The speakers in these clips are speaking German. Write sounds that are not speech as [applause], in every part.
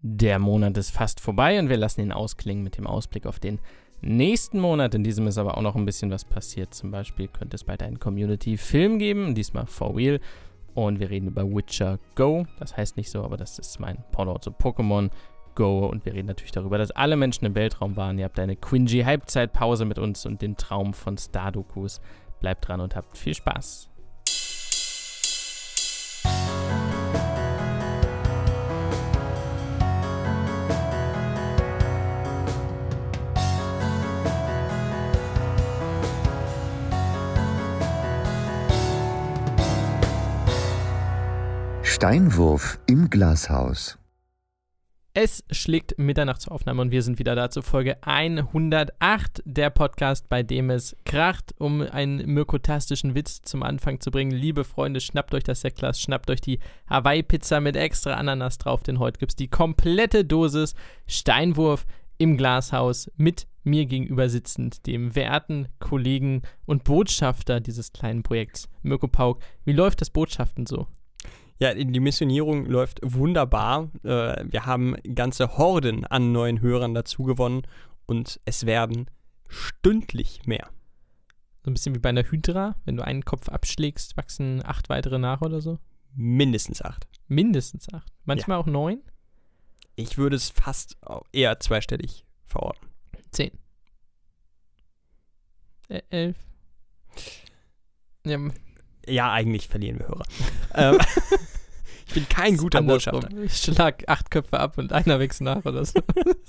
Der Monat ist fast vorbei und wir lassen ihn ausklingen mit dem Ausblick auf den nächsten Monat. In diesem ist aber auch noch ein bisschen was passiert. Zum Beispiel könnte es bald einen Community-Film geben, diesmal for real. Und wir reden über Witcher Go. Das heißt nicht so, aber das ist mein Pendant zu Pokémon Go. Und wir reden natürlich darüber, dass alle Menschen im Weltraum waren. Ihr habt eine Quingy-Halbzeitpause mit uns und den Traum von Stardokus. Bleibt dran und habt viel Spaß. Steinwurf im Glashaus. Es schlägt Mitternachtsaufnahme und wir sind wieder da zur Folge 108, der Podcast, bei dem es kracht, um einen myrkotastischen Witz zum Anfang zu bringen. Liebe Freunde, schnappt euch das Sektglas, schnappt euch die Hawaii-Pizza mit extra Ananas drauf, denn heute gibt es die komplette Dosis Steinwurf im Glashaus mit mir gegenüber sitzend, dem werten Kollegen und Botschafter dieses kleinen Projekts, Mirko Pauk. Wie läuft das Botschaften so? Ja, die Missionierung läuft wunderbar. Äh, wir haben ganze Horden an neuen Hörern dazu gewonnen und es werden stündlich mehr. So ein bisschen wie bei einer Hydra. Wenn du einen Kopf abschlägst, wachsen acht weitere nach oder so? Mindestens acht. Mindestens acht. Manchmal ja. auch neun? Ich würde es fast eher zweistellig verorten. Zehn. Äh, elf. Ja, ja, eigentlich verlieren wir Hörer. [laughs] ähm, [laughs] ich bin kein guter Botschafter. Ich schlag acht Köpfe ab und einer wächst nach oder so.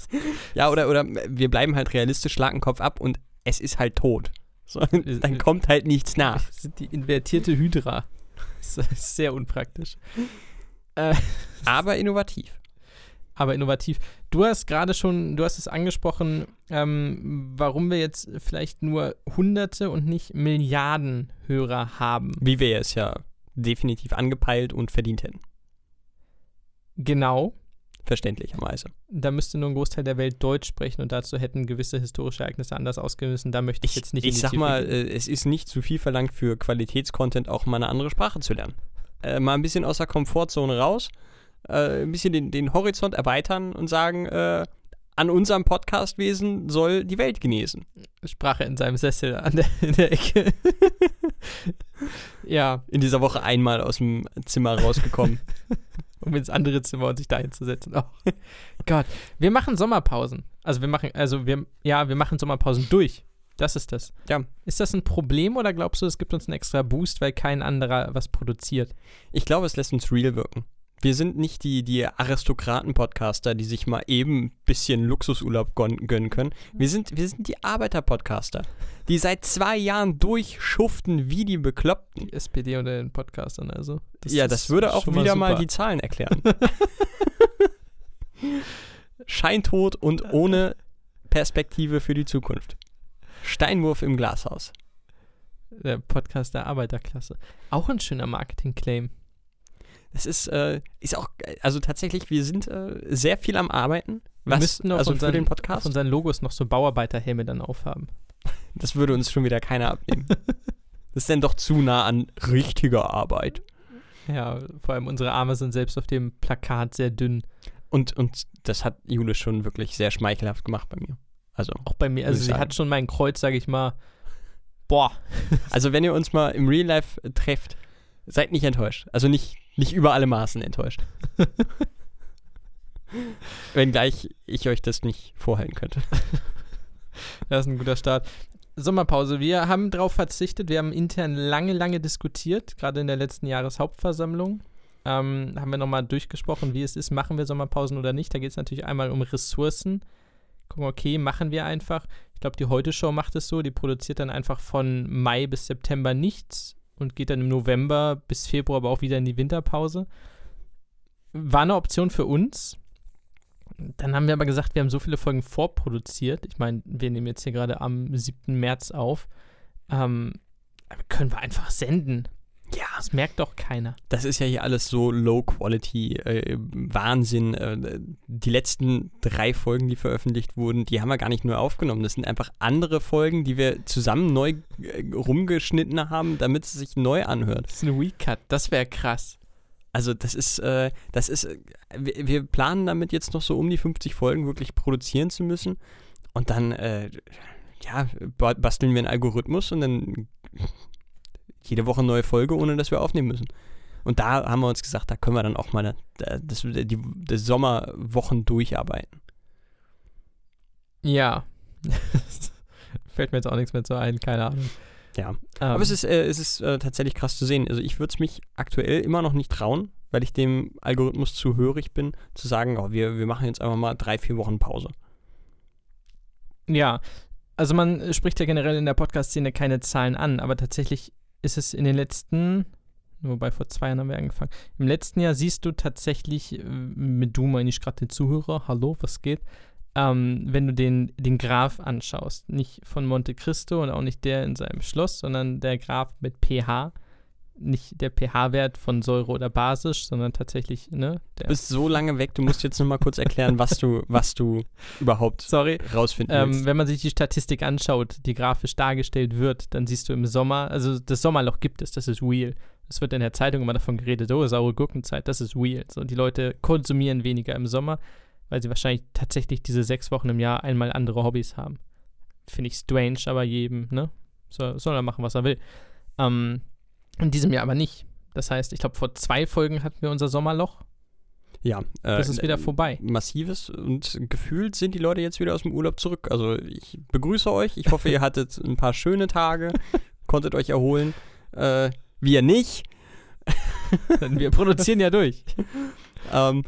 [laughs] ja, oder, oder wir bleiben halt realistisch, schlag einen Kopf ab und es ist halt tot. So, dann kommt halt nichts nach. Das sind die invertierte Hydra. Das ist sehr unpraktisch. Äh, Aber innovativ aber innovativ. Du hast gerade schon, du hast es angesprochen, ähm, warum wir jetzt vielleicht nur Hunderte und nicht Milliarden Hörer haben. Wie wir es ja definitiv angepeilt und verdient hätten. Genau. Verständlicherweise. Da müsste nur ein Großteil der Welt Deutsch sprechen und dazu hätten gewisse historische Ereignisse anders ausgemessen. Da möchte ich, ich jetzt nicht. Ich sag mal, äh, es ist nicht zu viel verlangt für Qualitätscontent auch mal eine andere Sprache zu lernen. Äh, mal ein bisschen aus der Komfortzone raus äh, ein bisschen den, den Horizont erweitern und sagen, äh, an unserem Podcastwesen soll die Welt genesen. Sprache in seinem Sessel an der, in der Ecke. [laughs] ja. In dieser Woche einmal aus dem Zimmer rausgekommen. [laughs] um ins andere Zimmer und sich da hinzusetzen. Oh Gott. Wir machen Sommerpausen. Also wir machen, also wir, ja, wir machen Sommerpausen durch. Das ist das. Ja. Ist das ein Problem oder glaubst du, es gibt uns einen extra Boost, weil kein anderer was produziert? Ich glaube, es lässt uns real wirken. Wir sind nicht die, die Aristokraten-Podcaster, die sich mal eben ein bisschen Luxusurlaub gönnen können. Wir sind, wir sind die Arbeiter-Podcaster, die seit zwei Jahren durchschuften wie die Bekloppten. Die SPD unter den Podcastern, also. Das ja, das würde auch wieder mal, mal die Zahlen erklären. [laughs] Scheintod und ohne Perspektive für die Zukunft. Steinwurf im Glashaus. Der Podcast der Arbeiterklasse. Auch ein schöner Marketing-Claim. Das ist, äh, ist auch, also tatsächlich, wir sind äh, sehr viel am Arbeiten. Wir was, müssten also unseren, für den Podcast. Auf unseren Logos noch so Bauarbeiterhelme dann aufhaben. [laughs] Das würde uns schon wieder keiner abnehmen. [laughs] das ist dann doch zu nah an richtiger Arbeit. Ja, vor allem unsere Arme sind selbst auf dem Plakat sehr dünn. Und, und das hat Jule schon wirklich sehr schmeichelhaft gemacht bei mir. Also auch bei mir. Also sie sagen. hat schon mein Kreuz, sage ich mal. Boah. Also wenn ihr uns mal im Real Life trefft, seid nicht enttäuscht. Also nicht nicht über alle Maßen enttäuscht. [laughs] Wenngleich ich euch das nicht vorhalten könnte. [laughs] Das ist ein guter Start. Sommerpause. Wir haben darauf verzichtet. Wir haben intern lange, lange diskutiert, gerade in der letzten Jahreshauptversammlung. Ähm, haben wir nochmal durchgesprochen, wie es ist, machen wir Sommerpausen oder nicht. Da geht es natürlich einmal um Ressourcen. Gucken, okay, machen wir einfach. Ich glaube, die Heute-Show macht es so, die produziert dann einfach von Mai bis September nichts und geht dann im November bis Februar aber auch wieder in die Winterpause. War eine Option für uns. Dann haben wir aber gesagt, wir haben so viele Folgen vorproduziert. Ich meine, wir nehmen jetzt hier gerade am 7. März auf. Ähm, können wir einfach senden. Ja. Das merkt doch keiner. Das ist ja hier alles so Low-Quality, äh, Wahnsinn. Äh, die letzten drei Folgen, die veröffentlicht wurden, die haben wir gar nicht neu aufgenommen. Das sind einfach andere Folgen, die wir zusammen neu äh, rumgeschnitten haben, damit es sich neu anhört. Das ist ein Recut, das wäre krass. Also das ist, äh, das ist, äh, wir, wir planen damit jetzt noch so um die 50 Folgen wirklich produzieren zu müssen. Und dann, äh, ja, ba- basteln wir einen Algorithmus und dann jede Woche eine neue Folge, ohne dass wir aufnehmen müssen. Und da haben wir uns gesagt, da können wir dann auch mal das, die, die Sommerwochen durcharbeiten. Ja. [laughs] Fällt mir jetzt auch nichts mehr zu ein, keine Ahnung. Ja. Ähm, Aber es ist, äh, es ist äh, tatsächlich krass zu sehen. Also ich würde es mich aktuell immer noch nicht trauen, weil ich dem Algorithmus zu hörig bin, zu sagen, oh, wir, wir machen jetzt einfach mal drei, vier Wochen Pause. Ja, also man spricht ja generell in der Podcast-Szene keine Zahlen an, aber tatsächlich ist es in den letzten, wobei vor zwei Jahren haben wir angefangen, im letzten Jahr siehst du tatsächlich, äh, mit du meine ich gerade den Zuhörer, hallo, was geht, ähm, wenn du den, den Graph anschaust, nicht von Monte Cristo und auch nicht der in seinem Schloss, sondern der Graph mit pH, nicht der pH-Wert von Säure oder basisch, sondern tatsächlich, ne, der, Du bist so lange weg, du musst jetzt noch mal kurz erklären, was du, [laughs] was du überhaupt sorry, rausfinden Ähm, willst. wenn man sich die Statistik anschaut, die grafisch dargestellt wird, dann siehst du im Sommer, also das Sommerloch gibt es, das ist real. Es wird in der Zeitung immer davon geredet, oh, saure Gurkenzeit, das ist real. So, die Leute konsumieren weniger im Sommer, weil sie wahrscheinlich tatsächlich diese sechs Wochen im Jahr einmal andere Hobbys haben. Finde ich strange, aber jedem, ne? So, soll er machen, was er will. Ähm, in diesem Jahr aber nicht. Das heißt, ich glaube, vor zwei Folgen hatten wir unser Sommerloch. Ja, äh, Das ist wieder vorbei. Massives und gefühlt sind die Leute jetzt wieder aus dem Urlaub zurück. Also ich begrüße euch. Ich hoffe, ihr [laughs] hattet ein paar schöne Tage, konntet euch erholen. Äh, wir nicht. Denn wir produzieren ja durch. [laughs] Ähm,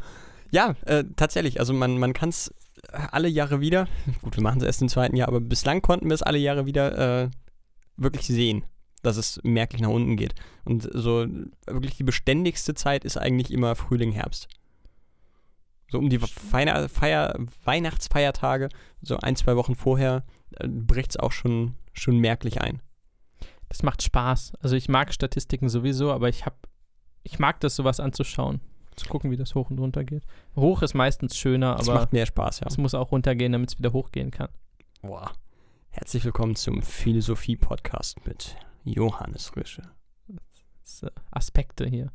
ja, äh, tatsächlich. Also man, man kann es alle Jahre wieder, gut, wir machen es erst im zweiten Jahr, aber bislang konnten wir es alle Jahre wieder äh, wirklich sehen, dass es merklich nach unten geht. Und so wirklich die beständigste Zeit ist eigentlich immer Frühling, Herbst. So um die Feier, Feier, Weihnachtsfeiertage, so ein, zwei Wochen vorher, äh, bricht es auch schon, schon merklich ein. Das macht Spaß. Also ich mag Statistiken sowieso, aber ich hab, ich mag das sowas anzuschauen. Zu gucken, wie das hoch und runter geht. Hoch ist meistens schöner, Das aber macht mehr Spaß, ja. es muss auch runtergehen, damit es wieder hochgehen kann. Boah. Herzlich willkommen zum Philosophie-Podcast mit Johannes. Das, äh, Aspekte hier.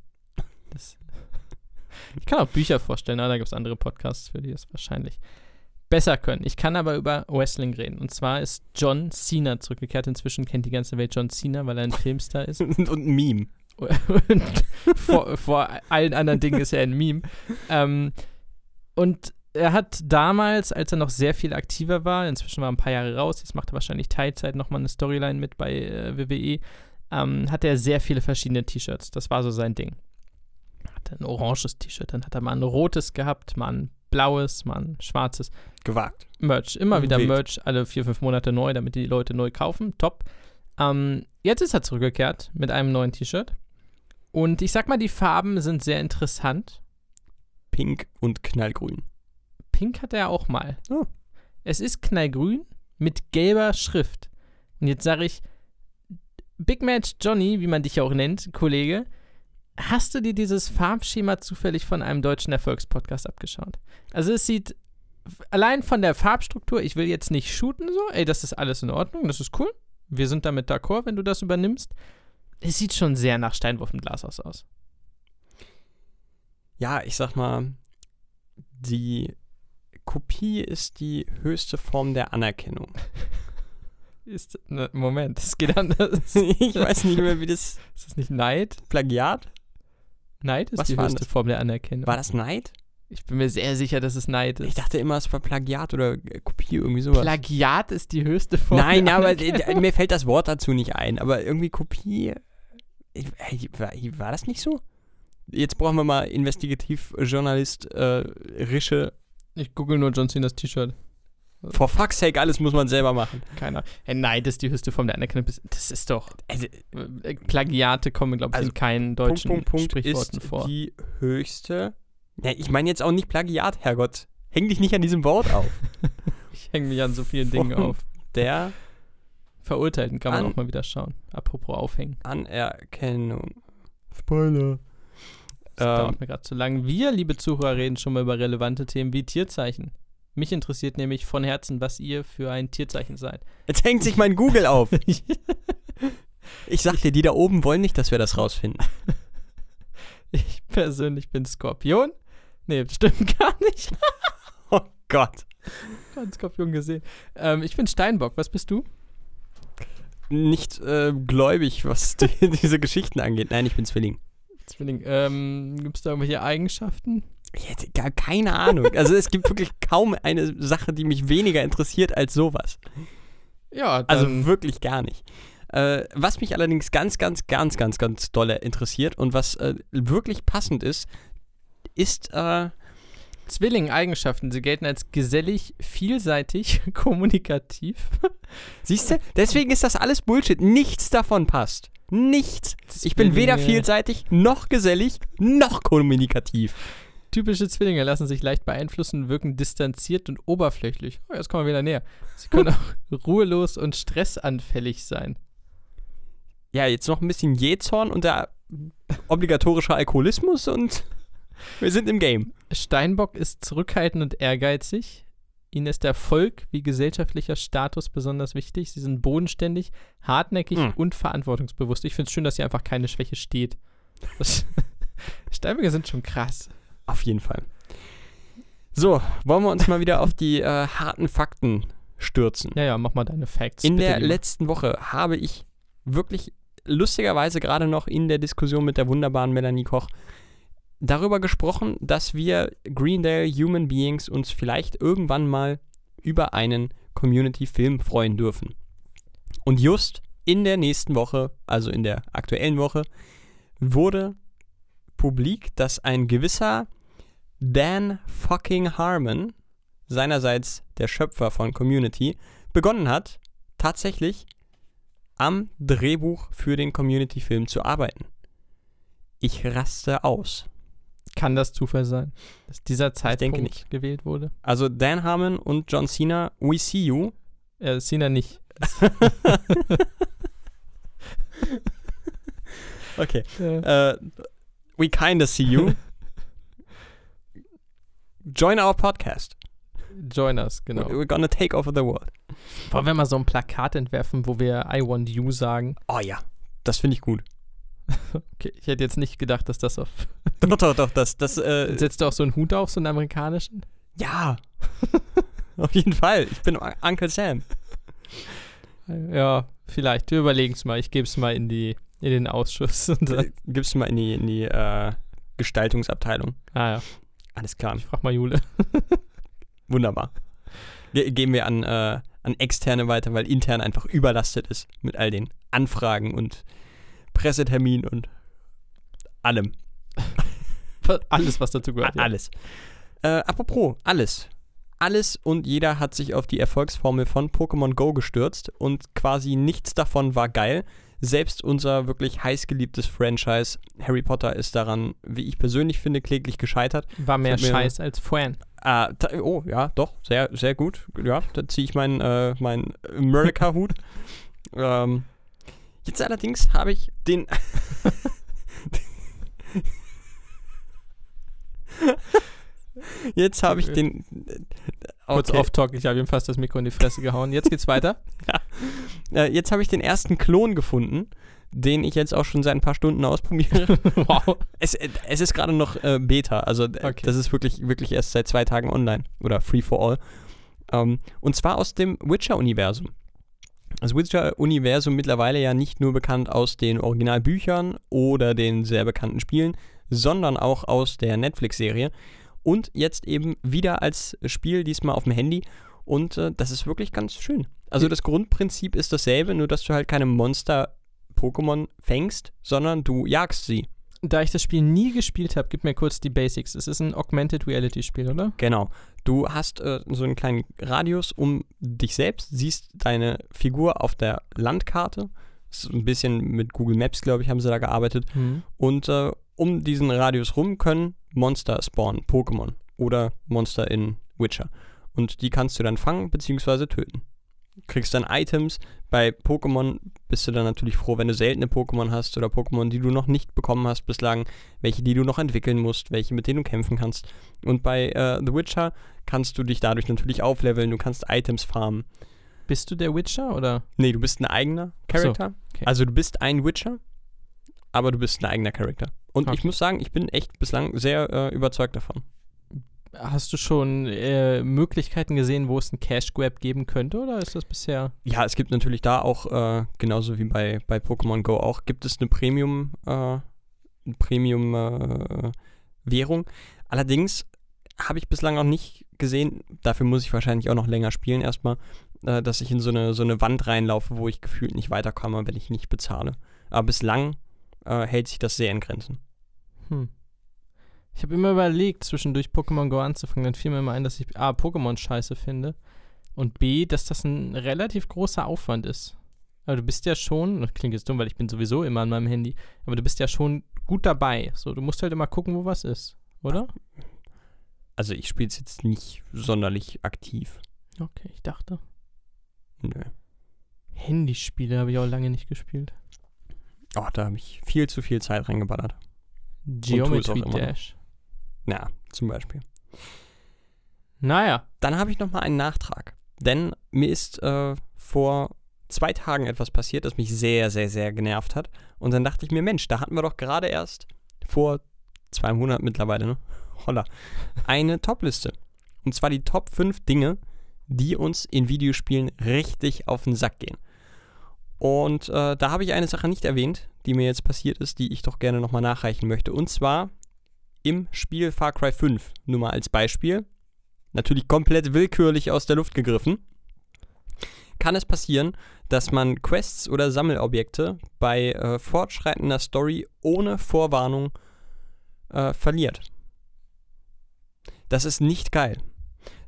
Das, [laughs] ich kann auch Bücher vorstellen, aber da gibt es andere Podcasts, für die es wahrscheinlich besser können. Ich kann aber über Wrestling reden. Und zwar ist John Cena zurückgekehrt. Inzwischen kennt die ganze Welt John Cena, weil er ein Filmstar ist. und, [laughs] und ein Meme. und vor, vor allen anderen Dingen ist er ein Meme. Ähm, und er hat damals, als er noch sehr viel aktiver war, inzwischen war er ein paar Jahre raus, jetzt macht er wahrscheinlich Teilzeit nochmal eine Storyline mit bei äh, WWE, ähm, hatte er sehr viele verschiedene T-Shirts. Das war so sein Ding. Hatte ein oranges T-Shirt, dann hat er mal ein rotes gehabt, mal ein blaues, mal ein schwarzes. Gewagt. Merch. Immer wieder Wild. Merch, alle vier, fünf Monate neu, damit die Leute neu kaufen. Top. Ähm, jetzt ist er zurückgekehrt mit einem neuen T-Shirt. Und ich sag mal, die Farben sind sehr interessant. Pink und knallgrün. Pink hat er auch mal. Oh. Es ist knallgrün mit gelber Schrift. Und jetzt sage ich, Big Match Johnny, wie man dich ja auch nennt, Kollege, hast du dir dieses Farbschema zufällig von einem deutschen Erfolgspodcast abgeschaut? Also es sieht allein von der Farbstruktur, ich will jetzt nicht shooten so, ey, das ist alles in Ordnung, das ist cool. Wir sind damit d'accord, wenn du das übernimmst. Es sieht schon sehr nach Steinwurf im Glashaus aus. Ja, ich sag mal, die Kopie ist die höchste Form der Anerkennung. [laughs] Ist, ne, Moment, es geht anders. [laughs] ich weiß nicht mehr, wie das Ist das nicht Neid? Plagiat? Neid ist Was die höchste das? Form der Anerkennung. War das Neid? Ich bin mir sehr sicher, dass es Neid Ich ist. dachte immer, es war Plagiat oder äh, Kopie, irgendwie sowas. Plagiat ist die höchste Form Nein, der aber Anerkennung. äh, mir fällt das Wort dazu nicht ein. Aber irgendwie Kopie. Ich, äh, war, war das nicht so? Jetzt brauchen wir mal Investigativjournalist äh, Rische. Ich google nur John Cenas T-Shirt. For fuck's sake, alles muss man selber machen. Keiner. Hey, Neid ist die höchste Form der Anerkennung. Das ist doch. Also, äh, Plagiate kommen, glaube ich, Also, in keinen Punkt, deutschen Punkt, Punkt Sprichworten ist vor. die höchste. Ja, ich meine jetzt auch nicht Plagiat, Herrgott. Häng dich nicht an diesem Wort auf. [laughs] Ich hänge mich an so vielen Dingen Form auf. Der Verurteilten kann man An- auch mal wieder schauen. Apropos aufhängen. Anerkennung. Spoiler. Das Ähm, dauert mir gerade zu lang. Wir, liebe Zuhörer, reden schon mal über relevante Themen wie Tierzeichen. Mich interessiert nämlich von Herzen, was ihr für ein Tierzeichen seid. jetzt hängt sich mein Google auf. [laughs] Ich sag dir, die da oben wollen nicht, dass wir das rausfinden. [laughs] Ich persönlich bin Skorpion. Nee, das stimmt [laughs] gar nicht. Oh Gott. Ich habe Skorpion gesehen. Ähm, ich bin Steinbock. Was bist du? Nicht äh, gläubig, was die, diese Geschichten angeht. Nein, ich bin Zwilling. Zwilling. Ähm, Gibt es da irgendwelche Eigenschaften? Ich hätte gar keine Ahnung. Also es gibt wirklich kaum eine Sache, die mich weniger interessiert als sowas. Ja, Also wirklich gar nicht. Äh, was mich allerdings ganz, ganz, ganz, ganz, ganz dolle interessiert und was äh, wirklich passend ist, ist äh, Zwilling-Eigenschaften. Sie gelten als gesellig, vielseitig, [laughs] kommunikativ. Siehst du? Deswegen ist das alles Bullshit. Nichts davon passt. Nichts. Ich bin weder vielseitig, noch gesellig, noch kommunikativ. Typische Zwillinge lassen sich leicht beeinflussen, wirken distanziert und oberflächlich. Oh, jetzt kommen wir wieder näher. Sie können auch [laughs] ruhelos und stressanfällig sein. Ja, jetzt noch ein bisschen Jähzorn und der obligatorische Alkoholismus und wir sind im Game. Steinbock ist zurückhaltend und ehrgeizig. Ihnen ist Erfolg wie gesellschaftlicher Status besonders wichtig. Sie sind bodenständig, hartnäckig Hm. und verantwortungsbewusst. Ich finde es schön, dass hier einfach keine Schwäche steht. [laughs] Steinböcke sind schon krass. Auf jeden Fall. So, wollen wir uns mal wieder auf die äh, harten Fakten stürzen. Ja, ja, mach mal deine Facts. In der lieber. letzten Woche habe ich wirklich lustigerweise gerade noch in der Diskussion mit der wunderbaren Melanie Koch darüber gesprochen, dass wir Greendale Human Beings uns vielleicht irgendwann mal über einen Community-Film freuen dürfen. Und just in der nächsten Woche, also in der aktuellen Woche, wurde publik, dass ein gewisser Dan fucking Harmon, seinerseits der Schöpfer von Community, begonnen hat, tatsächlich am Drehbuch für den Community-Film zu arbeiten. Ich raste aus. Kann das Zufall sein, dass dieser Zeitpunkt gewählt wurde? Also Dan Harmon und John Cena, we see you. Äh, Sina nicht. [laughs] Okay. [laughs] Äh, Uh, we kinda see you. [laughs] Join our podcast. join us, genau. We're gonna take over the world. Wollen wir mal so ein Plakat entwerfen, wo wir I want you sagen? Oh ja, das finde ich gut. [laughs] Okay, ich hätte jetzt nicht gedacht, dass das auf. [laughs] Doch, doch, doch, das, das, äh, Setzt du auch so einen Hut auf, so einen amerikanischen? ja. [laughs] Auf jeden Fall. Ich bin Uncle Sam. Ja, vielleicht. Wir überlegen es mal. Ich gebe es mal in, die, in den Ausschuss. Und dann, Äh, Gib's mal in die, in die äh, Gestaltungsabteilung. ah ja, Alles klar. ich frag mal Jule. Wunderbar. Ge geben wir an, äh, an Externe weiter, weil intern einfach überlastet ist mit all den Anfragen und Presseterminen und allem. Alles, was dazu gehört. A- Alles. Äh, apropos, alles. Alles und jeder hat sich auf die Erfolgsformel von Pokémon Go gestürzt und quasi nichts davon war geil. Selbst unser wirklich heißgeliebtes Franchise Harry Potter ist daran, wie ich persönlich finde, kläglich gescheitert. Ja. War mehr Scheiß als Fan. Ah, oh, ja, doch, sehr, sehr gut. Ja, da ziehe ich meinen äh, mein America-Hut. [laughs] ähm, jetzt allerdings habe ich den. jetzt habe ich den. Kurz Okay. off-talk, ich habe ihm fast das Mikro in die Fresse gehauen. Jetzt geht's weiter. [laughs] Äh, jetzt habe ich den ersten Klon gefunden, den ich jetzt auch schon seit ein paar Stunden ausprobiere. [laughs] wow. es, äh, es ist gerade noch äh, Beta, also äh, Okay. das ist wirklich, wirklich erst seit zwei Tagen online oder free for all. Ähm, und zwar aus dem Witcher-Universum. Das Witcher-Universum mittlerweile ja nicht nur bekannt aus den Originalbüchern oder den sehr bekannten Spielen, sondern auch aus der Netflix-Serie. Und jetzt eben wieder als Spiel, diesmal auf dem Handy. Und äh, das ist wirklich ganz schön. Also das Grundprinzip ist dasselbe, nur dass du halt keine Monster-Pokémon fängst, sondern du jagst sie. Da ich das Spiel nie gespielt habe, gib mir kurz die Basics. Es ist ein Augmented Reality Spiel, oder? Genau. Du hast äh, so einen kleinen Radius um dich selbst, siehst deine Figur auf der Landkarte. So ein bisschen mit Google Maps, glaube ich, haben sie da gearbeitet. Hm. Und äh, um diesen Radius rum können Monster spawnen, Pokémon oder Monster in Witcher. Und die kannst du dann fangen bzw. töten. Kriegst dann Items. Bei Pokémon bist du dann natürlich froh, wenn du seltene Pokémon hast oder Pokémon, die du noch nicht bekommen hast bislang, welche, die du noch entwickeln musst, welche, mit denen du kämpfen kannst. Und bei äh, The Witcher kannst du dich dadurch natürlich aufleveln, du kannst Items farmen. Bist du der Witcher oder? Nee, du bist ein eigener Ach so, Charakter. okay. Also du bist ein Witcher aber du bist ein eigener Charakter. Und ich Okay. muss sagen, ich bin echt bislang sehr äh, überzeugt davon. Hast du schon äh, Möglichkeiten gesehen, wo es einen Cash Grab geben könnte, oder ist das bisher? Ja, es gibt natürlich da auch, äh, genauso wie bei, bei Pokémon Go auch, gibt es eine Premium, äh, Premium äh, Währung. Allerdings habe ich bislang noch nicht gesehen, dafür muss ich wahrscheinlich auch noch länger spielen erstmal, äh, dass ich in so eine, so eine Wand reinlaufe, wo ich gefühlt nicht weiterkomme, wenn ich nicht bezahle. Aber bislang äh, hält sich das sehr in Grenzen. Hm. Ich habe immer überlegt, zwischendurch Pokémon Go anzufangen. Dann fiel mir immer ein, dass ich A, Pokémon scheiße finde und B, dass das ein relativ großer Aufwand ist. Aber du bist ja schon, das klingt jetzt dumm, weil ich bin sowieso immer an meinem Handy, aber du bist ja schon gut dabei. So, du musst halt immer gucken, wo was ist, oder? Also ich spiele es jetzt nicht sonderlich aktiv. Okay, ich dachte. Nö. Handyspiele habe ich auch lange nicht gespielt. Oh, da habe ich viel zu viel Zeit reingeballert. Geometry. Dash. Ja, zum Beispiel. Naja, Dann habe ich noch mal einen Nachtrag. Denn mir ist äh, vor zwei Tagen etwas passiert, das mich sehr, sehr, sehr genervt hat. Und dann dachte ich mir, Mensch, da hatten wir doch gerade erst vor zwei Monaten mittlerweile, ne? [laughs] Holla. Eine Topliste. Und zwar die Top 5 Dinge, die uns in Videospielen richtig auf den Sack gehen. Und äh, da habe ich eine Sache nicht erwähnt, die mir jetzt passiert ist, die ich doch gerne nochmal nachreichen möchte. Und zwar im Spiel Far Cry 5. Nur mal als Beispiel natürlich komplett willkürlich aus der Luft gegriffen, kann es passieren, dass man Quests oder Sammelobjekte bei äh, fortschreitender Story ohne Vorwarnung äh, verliert. Das ist nicht geil.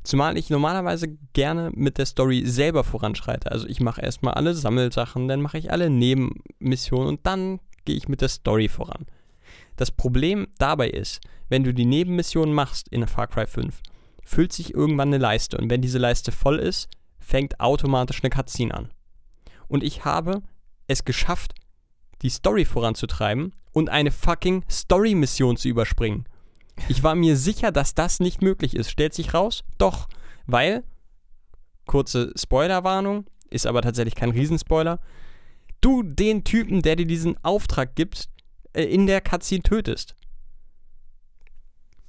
Zumal ich normalerweise gerne mit der Story selber voranschreite. Also ich mache erstmal alle Sammelsachen, dann mache ich alle Nebenmissionen und dann gehe ich mit der Story voran. Das Problem dabei ist, wenn du die Nebenmissionen machst in Far Cry 5, füllt sich irgendwann eine Leiste und wenn diese Leiste voll ist, fängt automatisch eine Cutscene an. Und ich habe es geschafft, die Story voranzutreiben und eine fucking Story-Mission zu überspringen. Ich war mir sicher, dass das nicht möglich ist. Stellt sich raus? Doch. Weil, kurze Spoilerwarnung, ist aber tatsächlich kein Riesenspoiler, du den Typen, der dir diesen Auftrag gibt, äh, in der Cutscene tötest.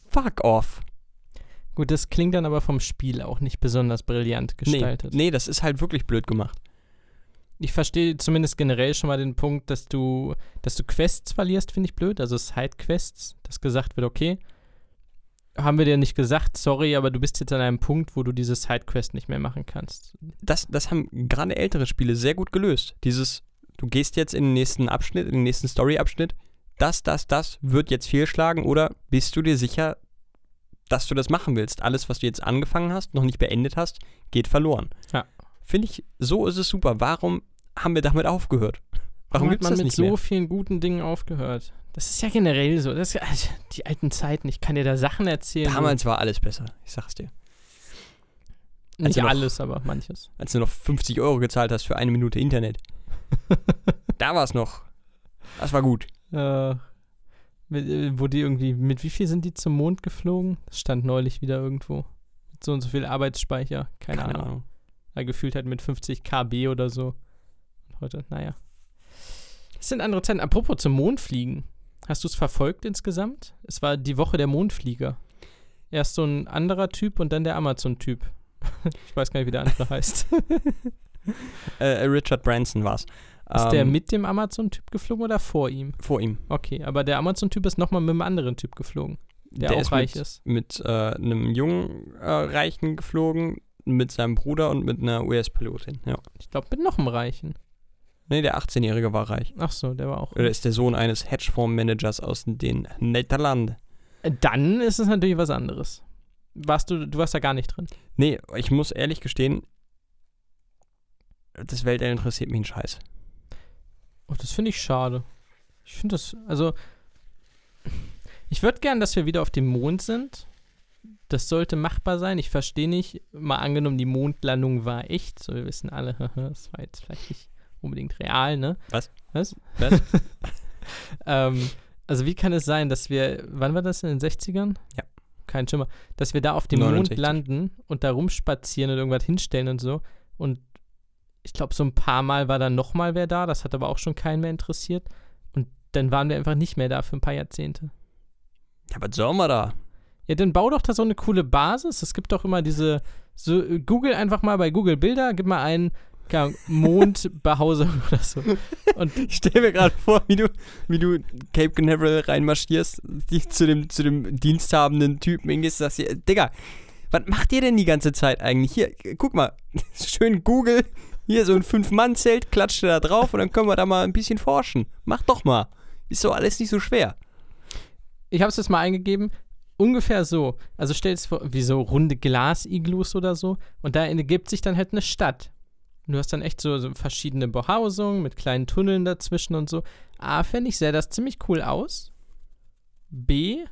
Fuck off. gut, das klingt dann aber vom Spiel auch nicht besonders brillant Nee, gestaltet. nee, das ist halt wirklich blöd gemacht. Ich verstehe zumindest generell schon mal den Punkt, dass du, dass du Quests verlierst, finde ich blöd. Also Side-Quests, dass gesagt wird, okay, haben wir dir nicht gesagt, sorry, aber du bist jetzt an einem Punkt, wo du diese Side-Quest nicht mehr machen kannst. Das, das haben gerade ältere Spiele sehr gut gelöst. Dieses, du gehst jetzt in den nächsten Abschnitt, in den nächsten Story-Abschnitt, das, das, das wird jetzt fehlschlagen oder bist du dir sicher, dass du das machen willst? Alles, was du jetzt angefangen hast, noch nicht beendet hast, geht verloren. Ja. Finde ich, so ist es super. Warum haben wir damit aufgehört? Warum hat gibt es man das mit so mehr? vielen guten Dingen aufgehört? Das ist ja generell so. Das ja- also, die alten Zeiten, ich kann dir da Sachen erzählen. Damals war alles besser, ich sag's dir. wo- nicht noch- alles, aber manches. Als du noch 50 Euro gezahlt hast für eine Minute Internet. [laughs] da war es noch. Das war gut. Äh, mit, äh, wo die irgendwie, mit wie viel sind die zum Mond geflogen? Das stand neulich wieder irgendwo. Mit so und so viel Arbeitsspeicher. Keine, Ahnung. Ja, gefühlt halt mit 50 KB oder so. Und heute, naja. Es sind andere Zeiten. Apropos zum Mondfliegen. Hast du es verfolgt insgesamt? Es war die Woche der Mondflieger. Erst so ein anderer Typ und dann der Amazon-Typ. [laughs] ich weiß gar nicht, wie der andere heißt. Äh, Richard Branson war's. Ist der Ähm, mit dem Amazon-Typ geflogen oder vor ihm? vor ihm. Okay, aber der Amazon-Typ ist nochmal mit einem anderen Typ geflogen, der, auch ist reich mit, ist. mit äh, einem jungen äh, Reichen geflogen, mit seinem Bruder und mit einer US-Pilotin. Ja. Ich glaube, mit noch einem Reichen. Nee, der 18-Jährige war reich. Ach so, der war auch. Oder ist der Sohn eines Hedgefondsmanagers aus den Niederlanden. Äh, Dann ist es natürlich was anderes. Warst du, du warst da gar nicht drin. Nee, ich muss ehrlich gestehen, das Weltall interessiert mich einen Scheiß. Oh, das finde ich schade. Ich finde das, also, ich würde gern, dass wir wieder auf dem Mond sind. Das sollte machbar sein. Ich verstehe nicht, mal angenommen, die Mondlandung war echt. So, wir wissen alle, [laughs] das war jetzt vielleicht nicht unbedingt real, ne? Was? Was? Was? [laughs] ähm, also, wie kann es sein, dass wir, wann war das in den 60ern? Ja. Kein Schimmer. Dass wir da auf dem 69. Mond landen und da rumspazieren und irgendwas hinstellen und so. Und ich glaube, so ein paar Mal war dann nochmal wer da. Das hat aber auch schon keinen mehr interessiert. Und dann waren wir einfach nicht mehr da für ein paar Jahrzehnte. Ja, was sollen wir da? Ja, dann bau doch da so eine coole Basis. Es gibt doch immer diese, so, äh, Google einfach mal bei Google Bilder, gib mal ein keine Mondbehausung [laughs] oder so. Und Ich stelle mir gerade vor, wie du, wie du Cape Canaveral reinmarschierst, die zu dem, zu dem diensthabenden Typen hingehst sagst, hier, Digga, was macht ihr denn die ganze Zeit eigentlich? Hier, guck mal, [laughs] schön Google, hier so ein Fünf-Mann-Zelt, klatscht da drauf und dann können wir da mal ein bisschen forschen. Mach doch mal. Ist doch alles nicht so schwer. ich habe es jetzt mal eingegeben, ungefähr so. Also stell dir vor, wie so runde Glas-Iglus oder so. Und da ergibt sich dann halt eine Stadt. Und du hast dann echt so, so verschiedene Behausungen mit kleinen Tunneln dazwischen und so. A, fände ich, sähe das ziemlich cool aus. B,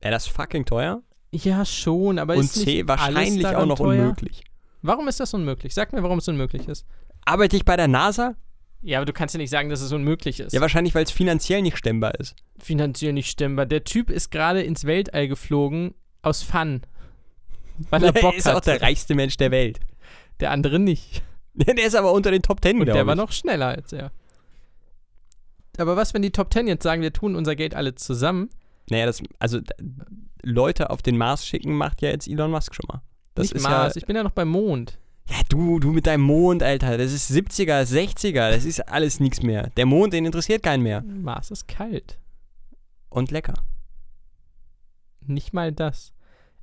Wäre das fucking teuer? ja schon, aber und ist C, wahrscheinlich auch noch teuer? unmöglich. Warum ist das unmöglich? Sag mir, warum es unmöglich ist. Arbeite ich bei der NASA? Ja, aber du kannst ja nicht sagen, dass es unmöglich ist. Ja, wahrscheinlich, weil es finanziell nicht stemmbar ist. Finanziell nicht stemmbar. Der Typ ist gerade ins Weltall geflogen aus Fun. Weil er [laughs] Bock ist auch hatte. der reichste Mensch der Welt. Der andere nicht. [laughs] Der ist aber unter den Top Ten, Und der war noch schneller als er. Aber was, wenn die Top Ten jetzt sagen, wir tun unser Geld alle zusammen? Naja, das, also Leute auf den Mars schicken macht ja jetzt Elon Musk schon mal. Das nicht Mars, ja, ich bin ja noch beim Mond. ja, du, du mit deinem Mond, Alter, das ist 70er, 60er, das ist alles nichts mehr. Der Mond, den interessiert keinen mehr. Mars ist kalt. Und lecker. Nicht mal das.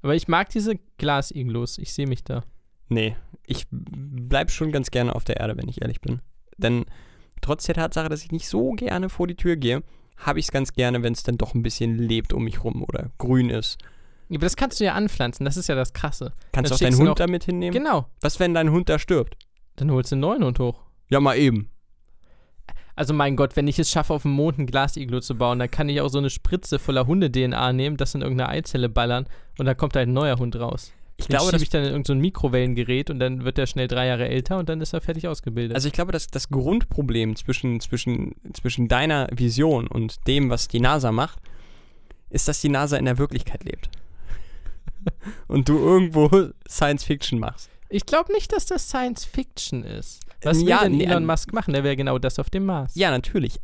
Aber ich mag diese Glasiglus. Ich sehe mich da. Nee, ich bleib schon ganz gerne auf der Erde, wenn ich ehrlich bin. Denn trotz der Tatsache, dass ich nicht so gerne vor die Tür gehe, habe ich es ganz gerne, wenn es dann doch ein bisschen lebt um mich rum oder grün ist. Aber das kannst du ja anpflanzen. Das ist ja das Krasse. Kannst du Dann auch deinen Hund noch- damit hinnehmen? Genau. Was, wenn dein Hund da stirbt? Dann holst du einen neuen Hund hoch. Ja, mal eben. Also mein Gott, wenn ich es schaffe, auf dem Mond ein Glasiglu zu bauen, dann kann ich auch so eine Spritze voller Hunde-DNA nehmen, das in irgendeine Eizelle ballern und da kommt halt ein neuer Hund raus. Ich Den glaube, dass ich dann in irgendein so ein Mikrowellengerät und dann wird der schnell drei Jahre älter und dann ist er fertig ausgebildet. Also ich glaube, dass das Grundproblem zwischen, zwischen, zwischen deiner Vision und dem, was die NASA macht, ist, dass die NASA in der Wirklichkeit lebt. Und du irgendwo Science Fiction machst. ich glaube nicht, dass das Science Fiction ist. Was will Ja, denn nee, Elon ähm, Musk machen? Der wäre genau das auf dem Mars. Ja, natürlich.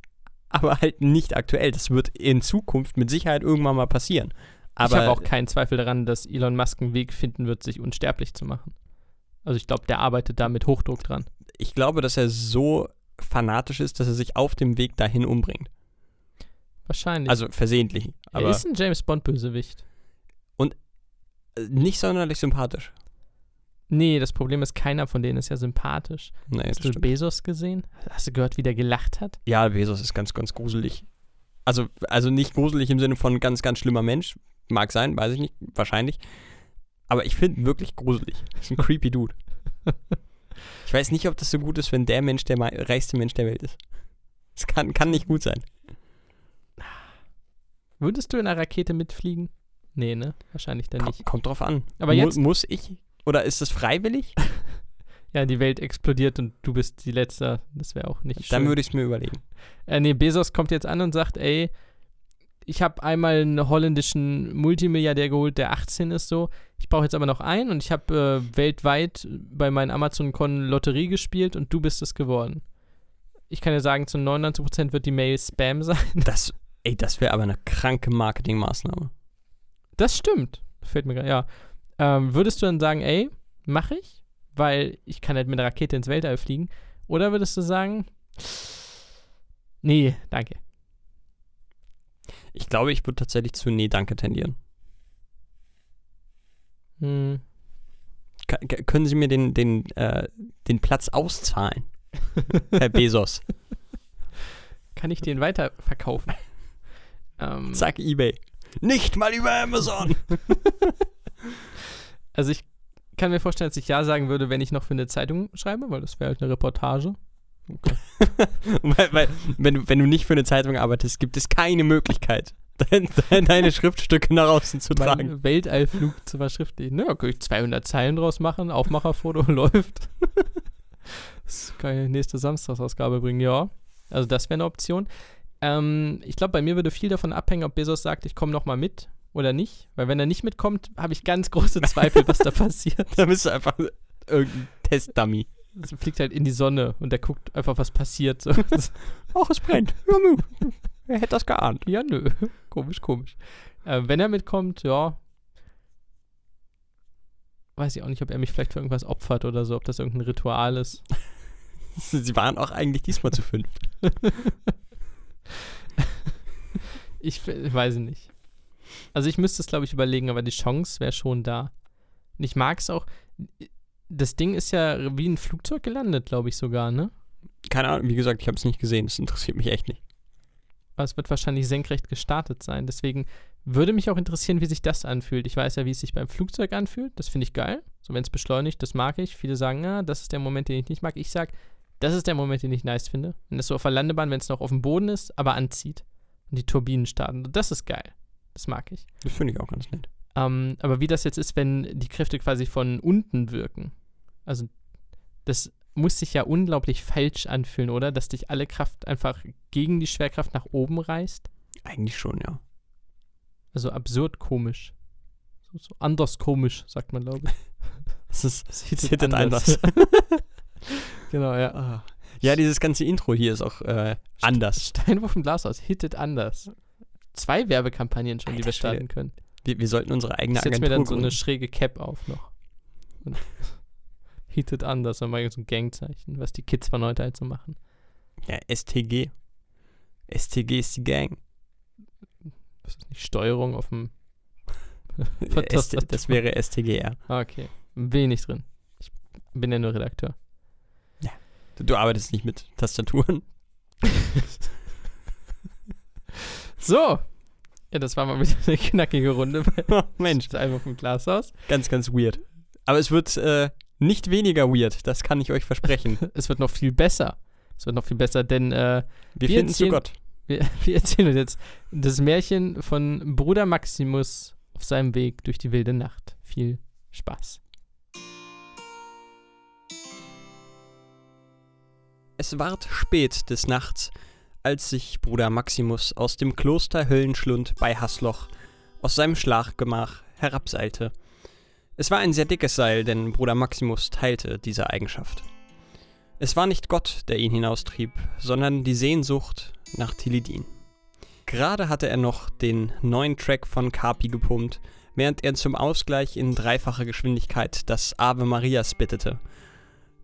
Aber halt nicht aktuell. Das wird in Zukunft mit Sicherheit irgendwann mal passieren. Aber ich habe auch keinen Zweifel daran, dass Elon Musk einen Weg finden wird, sich unsterblich zu machen. Also ich glaube, der arbeitet da mit Hochdruck dran. ich glaube, dass er so fanatisch ist, dass er sich auf dem Weg dahin umbringt. Wahrscheinlich. Also versehentlich. er ist ein James Bond-Bösewicht. Nicht sonderlich sympathisch. Nee, das Problem ist, keiner von denen ist ja sympathisch. Nee, Hast du Bezos gesehen? Hast du gehört, wie der gelacht hat? Ja, Bezos ist ganz, ganz gruselig. Also, also nicht gruselig im Sinne von ganz, ganz schlimmer Mensch. Mag sein, weiß ich nicht, wahrscheinlich. Aber ich finde ihn wirklich gruselig. Ist ein creepy Dude. [laughs] Ich weiß nicht, ob das so gut ist, wenn der Mensch der reichste Mensch der Welt ist. Das kann, kann nicht gut sein. Würdest du in einer Rakete mitfliegen? Nee, ne? Wahrscheinlich dann Komm, nicht. kommt drauf an. Aber Mu- jetzt- Muss ich? Oder ist das freiwillig? [laughs] Ja, die Welt explodiert und du bist die Letzte. Das wäre auch nicht schön. Dann würde ich es mir überlegen. Äh, nee, Bezos kommt jetzt an und sagt, ey, ich habe einmal einen holländischen Multimilliardär geholt, der 18 ist so. Ich brauche jetzt aber noch einen und ich habe äh, weltweit bei meinen Amazon-Konten Lotterie gespielt und du bist es geworden. Ich kann dir sagen, zu 99% wird die Mail Spam [laughs] sein. Das, ey, das wäre aber eine kranke Marketingmaßnahme. Das stimmt. Fällt mir gerade, ja. Ähm, würdest du dann sagen, ey, mach ich, weil ich kann halt mit einer Rakete ins Weltall fliegen? Oder würdest du sagen, [sniffs] nee, danke. Ich glaube, ich würde tatsächlich zu Nee, danke tendieren. Hm. Können Sie mir den, den, äh, den Platz auszahlen, [laughs] Herr Bezos? Kann ich den weiterverkaufen? [laughs] ähm, Zack, Ebay. Nicht mal über Amazon. [laughs] Also ich kann mir vorstellen, dass ich ja sagen würde, wenn ich noch für eine Zeitung schreibe, weil das wäre halt eine Reportage. [laughs] weil, weil, wenn, du, wenn du nicht für eine Zeitung arbeitest, gibt es keine Möglichkeit, dein, dein, deine Schriftstücke nach außen zu tragen. Meinen Weltallflug zu verschriftlichen. Da kann ich 200 Zeilen draus machen, Aufmacherfoto [laughs] läuft. das kann ich nächste Samstagsausgabe bringen, ja. Also das wäre eine Option. Ähm, ich glaube, bei mir würde viel davon abhängen, ob Bezos sagt, ich komme noch mal mit oder nicht. Weil wenn er nicht mitkommt, habe ich ganz große [laughs] Zweifel, was da passiert. Da bist du einfach irgendein Testdummy. Es fliegt halt in die Sonne und der guckt einfach, was passiert. Oh, [laughs] es brennt. Wer hätte das geahnt? Ja, nö. komisch, komisch. Äh, wenn er mitkommt, ja. Weiß ich auch nicht, ob er mich vielleicht für irgendwas opfert oder so, ob das irgendein Ritual ist. [laughs] Sie waren auch eigentlich diesmal zu fünf. [laughs] Ich f- weiß nicht. Also ich müsste es, glaube ich, überlegen, aber die Chance wäre schon da. Und ich mag es auch. Das Ding ist ja wie ein Flugzeug gelandet, glaube ich sogar, ne? Keine Ahnung, wie gesagt, ich habe es nicht gesehen. Das interessiert mich echt nicht. Aber es wird wahrscheinlich senkrecht gestartet sein. Deswegen würde mich auch interessieren, wie sich das anfühlt. Ich weiß ja, wie es sich beim Flugzeug anfühlt. Das finde ich geil. So, wenn es beschleunigt, das mag ich. Viele sagen, na, das ist der Moment, den ich nicht mag. Ich sage, das ist der Moment, den ich nice finde. Wenn es so auf der Landebahn, wenn es noch auf dem Boden ist, aber anzieht. Und die Turbinen starten. Das ist geil. Das mag ich. Das finde ich auch ganz nett. Ähm, aber wie das jetzt ist, wenn die Kräfte quasi von unten wirken. Also, das muss sich ja unglaublich falsch anfühlen, oder? Dass dich alle Kraft einfach gegen die Schwerkraft nach oben reißt. Eigentlich schon, ja. Also absurd komisch. So, so anders komisch, sagt man, glaube ich. [laughs] Das ist [laughs] Es hittet anders. [laughs] [laughs] genau, ja. Ja, dieses ganze Intro hier ist auch äh, anders. Steinwurf im Glashaus, hittet anders. Zwei Werbekampagnen schon, die Alter wir starten Schwede. können. Wir, wir sollten unsere eigene Ich setze Agentur mir dann so eine schräge Cap auf noch. Und [laughs] hittet anders, dann ich so ein Gangzeichen, was die Kids von heute halt so machen. Ja, STG. STG ist die Gang. Das ist nicht Steuerung auf dem. [laughs] Das wäre STGR. Okay, wenig drin. Ich bin ja nur Redakteur. Du, du arbeitest nicht mit Tastaturen. So. Ja, das war mal wieder eine knackige Runde [laughs] bei Mensch, Steinwurf im Glashaus. ganz, ganz weird. Aber es wird äh, nicht weniger weird, das kann ich euch versprechen. [laughs] Es wird noch viel besser. Es wird noch viel besser, denn äh, Wir, Wir finden zu Gott. wir, [laughs] wir erzählen uns jetzt das Märchen von Bruder Maximus auf seinem Weg durch die wilde Nacht. Viel Spaß. Es ward spät des Nachts, als sich Bruder Maximus aus dem Kloster Höllenschlund bei Hasloch aus seinem Schlafgemach herabseilte. Es war ein sehr dickes Seil, denn Bruder Maximus teilte diese Eigenschaft. Es war nicht Gott, der ihn hinaustrieb, sondern die Sehnsucht nach Tilidin. Gerade hatte er noch den neuen Track von Carpi gepumpt, während er zum Ausgleich in dreifacher Geschwindigkeit das Ave Maria spittete.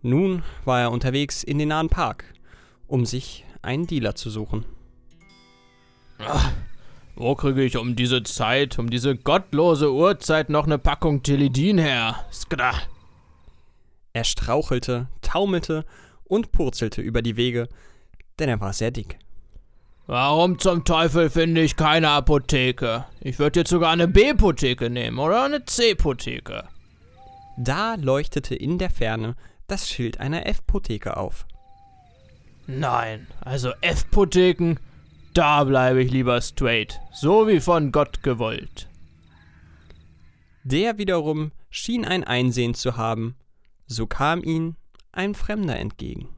Nun war er unterwegs in den nahen Park, um sich einen Dealer zu suchen. Wo kriege ich um diese Zeit, um diese gottlose Uhrzeit noch eine Packung Tilidin her? Skra. Er strauchelte, taumelte und purzelte über die Wege, denn er war sehr dick. Warum zum Teufel finde ich keine Apotheke? Ich würde jetzt sogar eine B-Potheke nehmen oder eine C-Potheke. Da leuchtete in der Ferne das Schild einer F-Potheke auf. Nein, also F-Potheken, da bleibe ich lieber straight. So wie von Gott gewollt. Der wiederum schien ein Einsehen zu haben, so kam ihm ein Fremder entgegen.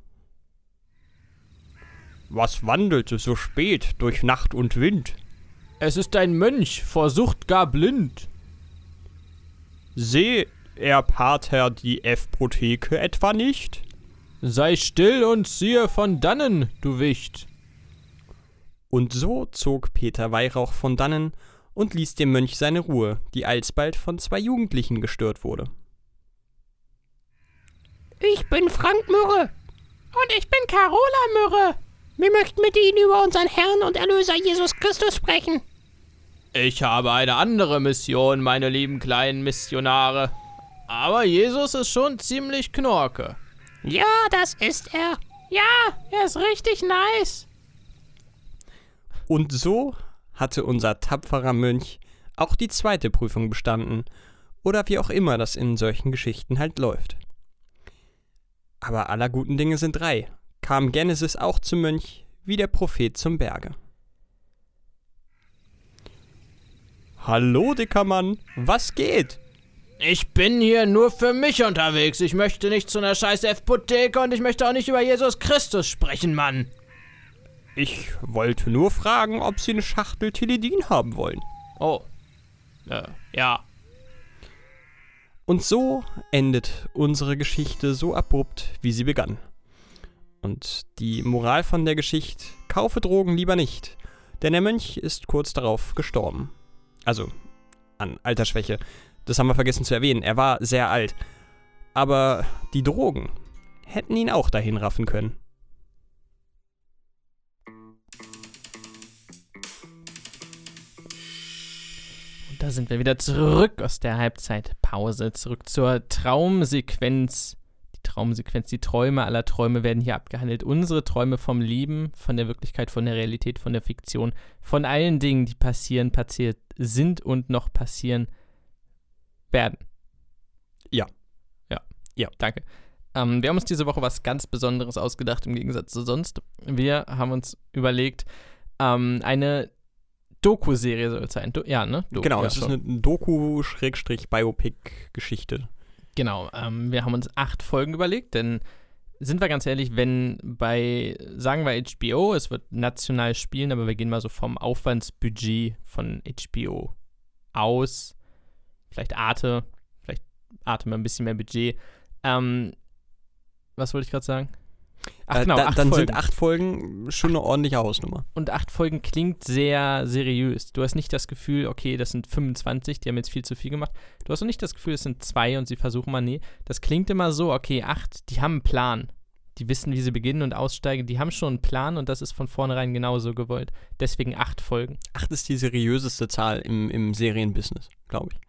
Was wandelte so spät durch Nacht und Wind? Es ist ein Mönch, vor Sucht gar blind. Seh, er Pater die F-Potheke etwa nicht? Sei still und ziehe von dannen, du Wicht. Und so zog Peter Weihrauch von dannen und ließ dem Mönch seine Ruhe, die alsbald von zwei Jugendlichen gestört wurde. Ich bin Frank Mürre. Und ich bin Carola Mürre. Wir möchten mit Ihnen über unseren Herrn und Erlöser Jesus Christus sprechen. Ich habe eine andere Mission, meine lieben kleinen Missionare. Aber Jesus ist schon ziemlich knorke. Ja, das ist er. Ja, er ist richtig nice. Und so hatte unser tapferer Mönch auch die zweite Prüfung bestanden, oder wie auch immer das in solchen Geschichten halt läuft. Aber aller guten Dinge sind drei, kam Genesis auch zum Mönch wie der Prophet zum Berge. Hallo, dicker Mann, was geht? Ich bin hier nur für mich unterwegs. Ich möchte nicht zu einer scheiß F-Potheke und ich möchte auch nicht über Jesus Christus sprechen, Mann. Ich wollte nur fragen, ob Sie eine Schachtel Tilidin haben wollen. Oh. Äh, ja. Und so endet unsere Geschichte so abrupt, wie sie begann. Und die Moral von der Geschichte, kaufe Drogen lieber nicht, Denn der Mönch ist kurz darauf gestorben. Also an Altersschwäche. Das haben wir vergessen zu erwähnen. Er war sehr alt. Aber die Drogen hätten ihn auch dahin raffen können. Und da sind wir wieder zurück aus der Halbzeitpause, zurück zur Traumsequenz. Die Traumsequenz, die Träume aller Träume werden hier abgehandelt. Unsere Träume vom Leben, von der Wirklichkeit, von der Realität, von der Fiktion, von allen Dingen, die passieren, passiert sind und noch passieren werden. Ja. Ja. Ja. Danke. Ähm, wir haben uns diese Woche was ganz Besonderes ausgedacht im Gegensatz zu sonst. Wir haben uns überlegt, ähm, eine Doku-Serie soll es sein. Do ja, ne? Doku, genau, ja, es ist eine Doku-Biopic-Geschichte. Genau, ähm, wir haben uns acht Folgen überlegt, denn sind wir ganz ehrlich, wenn bei, sagen wir HBO, es wird national spielen, aber wir gehen mal so vom Aufwandsbudget von HBO aus, vielleicht Arte, vielleicht Arte mal ein bisschen mehr Budget. Ähm, was wollte ich gerade sagen? Ach, Äh, genau, da, dann Folgen. sind acht Folgen schon eine ordentliche Hausnummer. Und acht Folgen klingt sehr seriös. Du hast nicht das Gefühl, okay, das sind 25, die haben jetzt viel zu viel gemacht. Du hast auch nicht das Gefühl, es sind zwei und sie versuchen mal, nee. Das klingt immer so, okay, acht, die haben einen Plan. Die wissen, wie sie beginnen und aussteigen. Die haben schon einen Plan und das ist von vornherein genauso gewollt. Deswegen acht Folgen. Acht ist die seriöseste Zahl im, im Serienbusiness, glaube ich.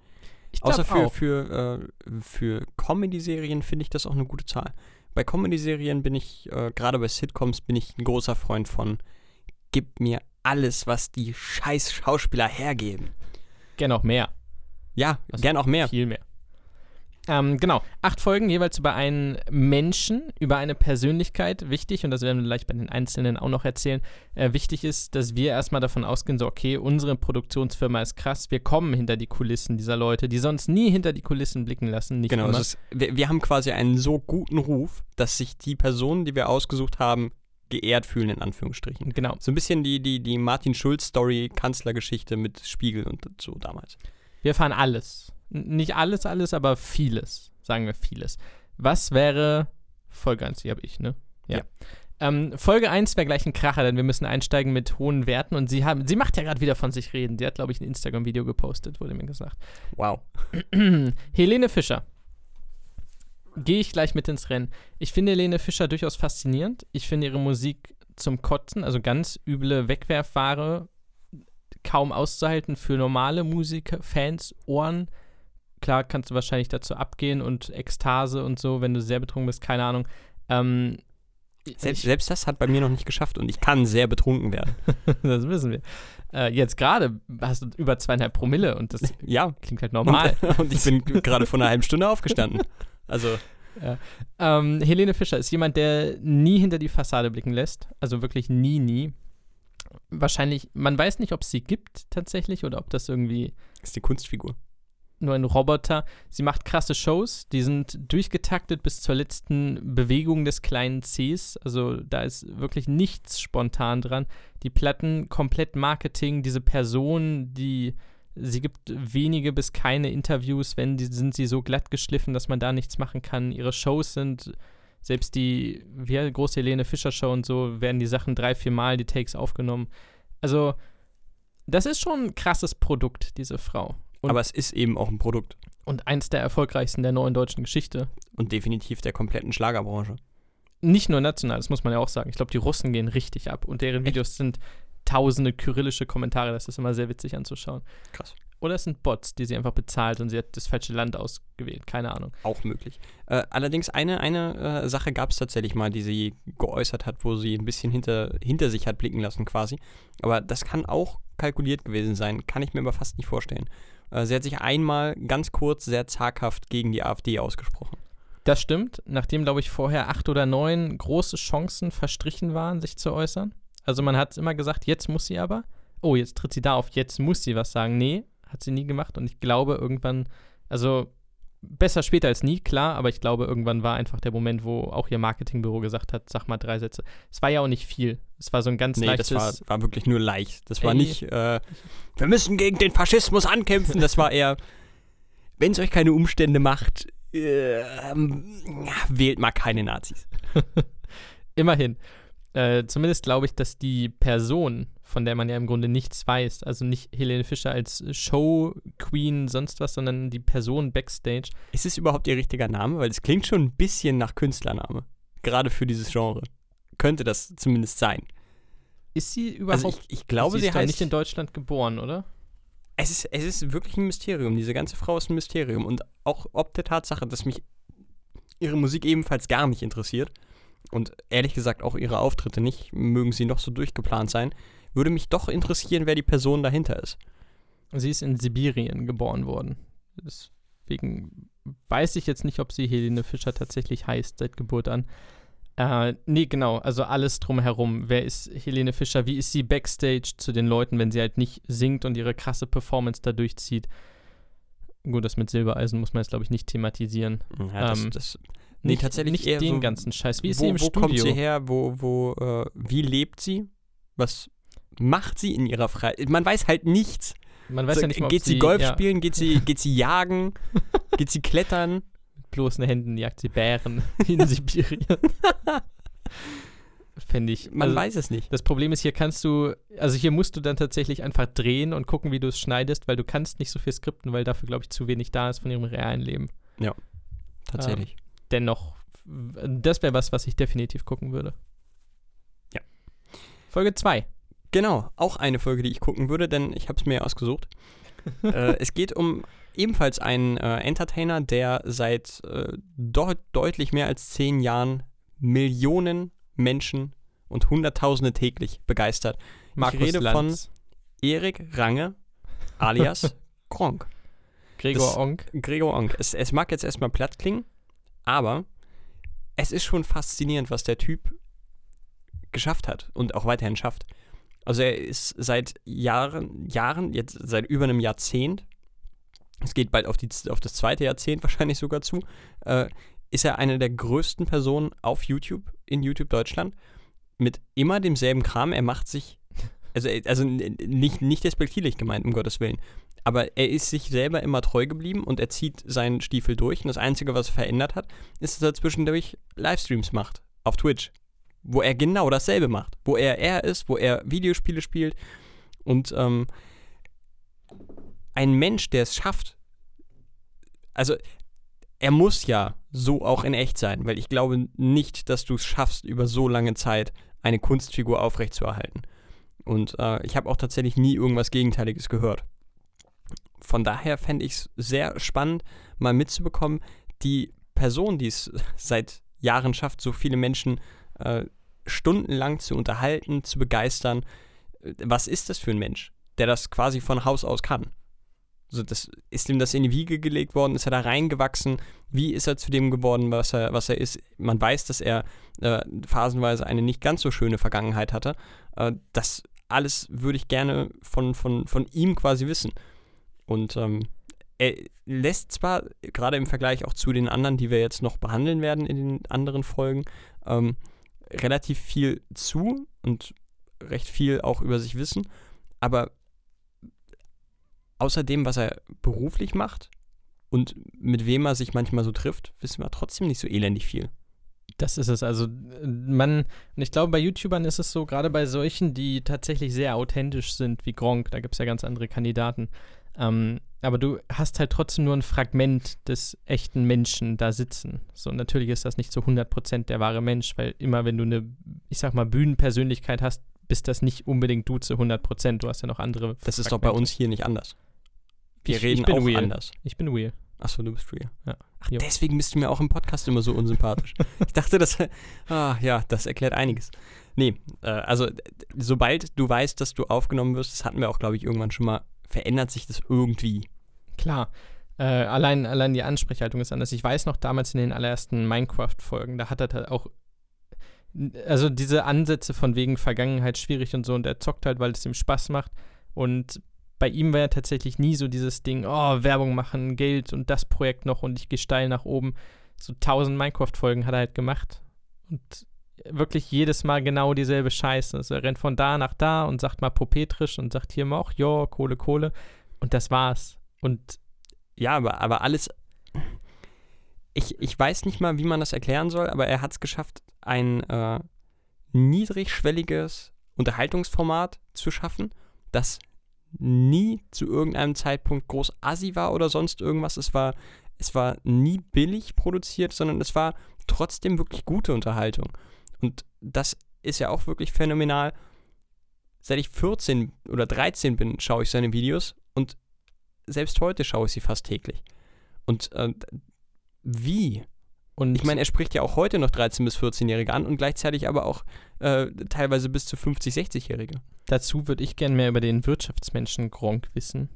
Ich Außer für, auch. für, äh, für Comedy-Serien finde ich das auch eine gute Zahl. Bei Comedy-Serien bin ich, äh, gerade bei Sitcoms, bin ich ein großer Freund von, gib mir alles, was die scheiß Schauspieler hergeben. Gerne auch mehr. Ja, Also gern auch mehr. Viel mehr. Ähm, genau, acht Folgen jeweils über einen Menschen, über eine Persönlichkeit. Wichtig, und das werden wir gleich bei den Einzelnen auch noch erzählen, äh, wichtig ist, dass wir erstmal davon ausgehen, so, okay, unsere Produktionsfirma ist krass, wir kommen hinter die Kulissen dieser Leute, die sonst nie hinter die Kulissen blicken lassen. Nicht Genau, ist, wir, wir haben quasi einen so guten Ruf, dass sich die Personen, die wir ausgesucht haben, geehrt fühlen, in Anführungsstrichen. genau. So ein bisschen die, die, die Martin Schulz-Story, Kanzlergeschichte mit Spiegel und so damals. Wir erfahren alles. Nicht alles, alles, aber vieles. Sagen wir vieles. Was wäre Folge 1? Die habe ich, ne? Ja. Ähm, Folge 1 wäre gleich ein Kracher, denn wir müssen einsteigen mit hohen Werten und sie haben, sie macht ja gerade wieder von sich reden. Sie hat, glaube ich, ein Instagram-Video gepostet, wurde mir gesagt. Wow. [clears throat] Helene Fischer. Gehe ich gleich mit ins Rennen. Ich finde Helene Fischer durchaus faszinierend. Ich finde ihre Musik zum Kotzen, also ganz üble Wegwerfware, kaum auszuhalten für normale Musiker, Fans, Ohren. Klar kannst du wahrscheinlich dazu abgehen und Ekstase und so, wenn du sehr betrunken bist, keine Ahnung. Ähm, Selbst, ich, selbst das hat bei mir noch nicht geschafft und ich kann sehr betrunken werden. [laughs] das wissen wir. Äh, jetzt gerade hast du über zweieinhalb Promille und das [laughs] Ja. klingt halt normal. Und, und ich bin [laughs] gerade vor einer halben Stunde aufgestanden. Also, Ähm, Helene Fischer ist jemand, der nie hinter die Fassade blicken lässt. Also wirklich nie, nie. Wahrscheinlich, man weiß nicht, ob es sie gibt tatsächlich oder ob das irgendwie ist die Kunstfigur. Nur ein Roboter. Sie macht krasse Shows, die sind durchgetaktet bis zur letzten Bewegung des kleinen Cs. Also da ist wirklich nichts spontan dran. Die Platten komplett Marketing, diese Person, die sie gibt wenige bis keine Interviews, wenn die sind sie so glatt geschliffen, dass man da nichts machen kann. Ihre Shows sind selbst die wie große Helene Fischer Show und so werden die Sachen drei, vier Mal die Takes aufgenommen. Also das ist schon ein krasses Produkt, diese Frau. Und Aber es ist eben auch ein Produkt. und eins der erfolgreichsten der neuen deutschen Geschichte. Und definitiv der kompletten Schlagerbranche. Nicht nur national, das muss man ja auch sagen. Ich glaube, die Russen gehen richtig ab und deren Videos sind tausende kyrillische Kommentare. Das ist immer sehr witzig anzuschauen. Krass. Oder es sind Bots, die sie einfach bezahlt und sie hat das falsche Land ausgewählt. Keine Ahnung. Auch möglich. Äh, allerdings eine, eine äh, Sache gab es tatsächlich mal, die sie geäußert hat, wo sie ein bisschen hinter, hinter sich hat blicken lassen quasi. Aber das kann auch kalkuliert gewesen sein, kann ich mir aber fast nicht vorstellen. Äh, sie hat sich einmal ganz kurz sehr zaghaft gegen die AfD ausgesprochen. Das stimmt, nachdem, glaube ich, vorher acht oder neun große Chancen verstrichen waren, sich zu äußern. Also man hat immer gesagt, jetzt muss sie aber. Oh, jetzt tritt sie da auf, jetzt muss sie was sagen. Nee, hat sie nie gemacht und ich glaube irgendwann, also besser später als nie, klar, aber ich glaube irgendwann war einfach der Moment, wo auch ihr Marketingbüro gesagt hat, sag mal drei Sätze. Es war ja auch nicht viel. Es war so ein ganz Nee, leichtes, das war, war wirklich nur leicht. Das war Ey. nicht, äh, wir müssen gegen den Faschismus ankämpfen. Das war eher, [laughs] wenn es euch keine Umstände macht, äh, ähm, wählt mal keine Nazis. [laughs] immerhin. Äh, zumindest glaube ich, dass die Person, von der man ja im Grunde nichts weiß, also nicht Helene Fischer als Show Queen, sonst was, sondern die Person backstage. Ist es überhaupt ihr richtiger Name? Weil es klingt schon ein bisschen nach Künstlername. Gerade für dieses Genre. Könnte das zumindest sein. Ist sie überhaupt? Also ich, ich glaube, sie sie, ist doch heißt nicht in Deutschland geboren, oder? es ist, es ist wirklich ein Mysterium. Diese ganze Frau ist ein Mysterium. Und auch ob der Tatsache, dass mich ihre Musik ebenfalls gar nicht interessiert und ehrlich gesagt auch ihre Auftritte nicht, mögen sie noch so durchgeplant sein, würde mich doch interessieren, wer die Person dahinter ist. Sie ist in Sibirien geboren worden. Deswegen weiß ich jetzt nicht, ob sie Helene Fischer tatsächlich heißt seit Geburt an. Äh, nee, genau, also alles drumherum. Wer ist Helene Fischer? Wie ist sie backstage zu den Leuten, wenn sie halt nicht singt und ihre krasse Performance da durchzieht? Gut, das mit Silbereisen muss man jetzt, glaube ich, nicht thematisieren. Ja, das, Ähm, das, nee, nicht, tatsächlich nicht eher den so, ganzen Scheiß. Wie ist wo, sie im wo Studio? kommt sie her? Wo, wo, äh, wie lebt sie? Was macht sie in ihrer Freizeit? Man weiß halt nichts. Man weiß So, ja nicht mal, ob geht sie Golf ja, spielen? Geht sie, geht sie jagen? [laughs] geht sie klettern? mit bloßen Händen jagt sie Bären [laughs] in Sibirien. [laughs] Fände ich. Man also, weiß es nicht. Das Problem ist, hier kannst du, also hier musst du dann tatsächlich einfach drehen und gucken, wie du es schneidest, weil du kannst nicht so viel skripten, weil dafür, glaube ich, zu wenig da ist von ihrem realen Leben. Tatsächlich. Dennoch, w- das wäre was, was ich definitiv gucken würde. Ja. Folge 2. Genau, auch eine Folge, die ich gucken würde, denn ich habe es mir ausgesucht. [laughs] äh, es geht um ebenfalls einen äh, Entertainer, der seit äh, deut deutlich mehr als zehn Jahren Millionen Menschen und Hunderttausende täglich begeistert. Markus rede von- Lanz, Erik Range alias [laughs] Gronk. Gregor das- Onk. Gregor Onk. Es, es mag jetzt erstmal platt klingen, aber es ist schon faszinierend, was der Typ geschafft hat und auch weiterhin schafft. Also er ist seit Jahren, Jahren, jetzt seit über einem Jahrzehnt, es geht bald auf, die, auf das zweite Jahrzehnt [laughs] wahrscheinlich sogar zu, äh, ist er eine der größten Personen auf YouTube, in YouTube Deutschland, mit immer demselben Kram. Er macht sich, also, also n- nicht, nicht despektierlich gemeint, um Gottes Willen, aber er ist sich selber immer treu geblieben und er zieht seinen Stiefel durch. Und das Einzige, was er verändert hat, ist, dass er zwischendurch Livestreams macht auf Twitch, wo er genau dasselbe macht, wo er er ist, wo er Videospiele spielt. Und ähm, ein Mensch, der es schafft, also er muss ja so auch in echt sein, weil ich glaube nicht, dass du es schaffst, über so lange Zeit eine Kunstfigur aufrechtzuerhalten. Und äh, ich habe auch tatsächlich nie irgendwas Gegenteiliges gehört. Von daher fände ich es sehr spannend, mal mitzubekommen, die Person, die es [laughs] seit Jahren schafft, so viele Menschen äh, stundenlang zu unterhalten, zu begeistern. Äh, Was ist das für ein Mensch, der das quasi von Haus aus kann? Also das, ist ihm das in die Wiege gelegt worden? Ist er da reingewachsen? Wie ist er zu dem geworden, was er, was er ist? Man weiß, dass er äh, phasenweise eine nicht ganz so schöne Vergangenheit hatte. Äh, das alles würde ich gerne von, von, von ihm quasi wissen. Und ähm, er lässt zwar, gerade im Vergleich auch zu den anderen, die wir jetzt noch behandeln werden in den anderen Folgen, ähm, relativ viel zu und recht viel auch über sich wissen, aber außer dem, was er beruflich macht und mit wem er sich manchmal so trifft, wissen wir trotzdem nicht so elendig viel. Das ist es. Also, man, und ich glaube, bei YouTubern ist es so, gerade bei solchen, die tatsächlich sehr authentisch sind, wie Gronk, da gibt es ja ganz andere Kandidaten. Ähm, aber du hast halt trotzdem nur ein Fragment des echten Menschen da sitzen. So, natürlich ist das nicht zu 100% der wahre Mensch, weil immer, wenn du eine, ich sag mal, Bühnenpersönlichkeit hast, bist das nicht unbedingt du zu 100%. Du hast ja noch andere. Das ist doch bei Fragmente. uns hier nicht anders. Wir Ich- reden ich bin auch real. anders. Ich bin real. Achso, du bist real. Ja. Ach, Jo. deswegen bist du mir auch im Podcast immer so unsympathisch. [laughs] ich dachte, das. Ah, ja, das erklärt einiges. Nee, äh, also, sobald du weißt, dass du aufgenommen wirst, das hatten wir auch, glaube ich, irgendwann schon mal, verändert sich das irgendwie. Klar. Äh, allein, allein die Ansprechhaltung ist anders. Ich weiß noch damals in den allerersten Minecraft-Folgen, da hat er halt auch. Also diese Ansätze von wegen Vergangenheit schwierig und so und er zockt halt, weil es ihm Spaß macht. Und bei ihm war ja tatsächlich nie so dieses Ding, oh, Werbung machen, Geld und das Projekt noch und ich gehe steil nach oben. So tausend Minecraft-Folgen hat er halt gemacht. Und wirklich jedes Mal genau dieselbe Scheiße. Also er rennt von da nach da und sagt mal popetrisch und sagt hier mal auch, ja, Kohle, Kohle. Und das war's. Und Ja, aber, aber alles. Ich, ich weiß nicht mal, wie man das erklären soll, aber er hat es geschafft, ein äh, niedrigschwelliges Unterhaltungsformat zu schaffen, das nie zu irgendeinem Zeitpunkt groß assi war oder sonst irgendwas. Es war, es war nie billig produziert, sondern es war trotzdem wirklich gute Unterhaltung. Und das ist ja auch wirklich phänomenal. Seit ich 14 oder 13 bin, schaue ich seine Videos und selbst heute schaue ich sie fast täglich. Und äh, wie? Und Ich meine, er spricht ja auch heute noch 13- bis 14-Jährige an und gleichzeitig aber auch äh, teilweise bis zu 50-, 60-Jährige. dazu würde ich gerne mehr über den Wirtschaftsmenschen Gronk wissen.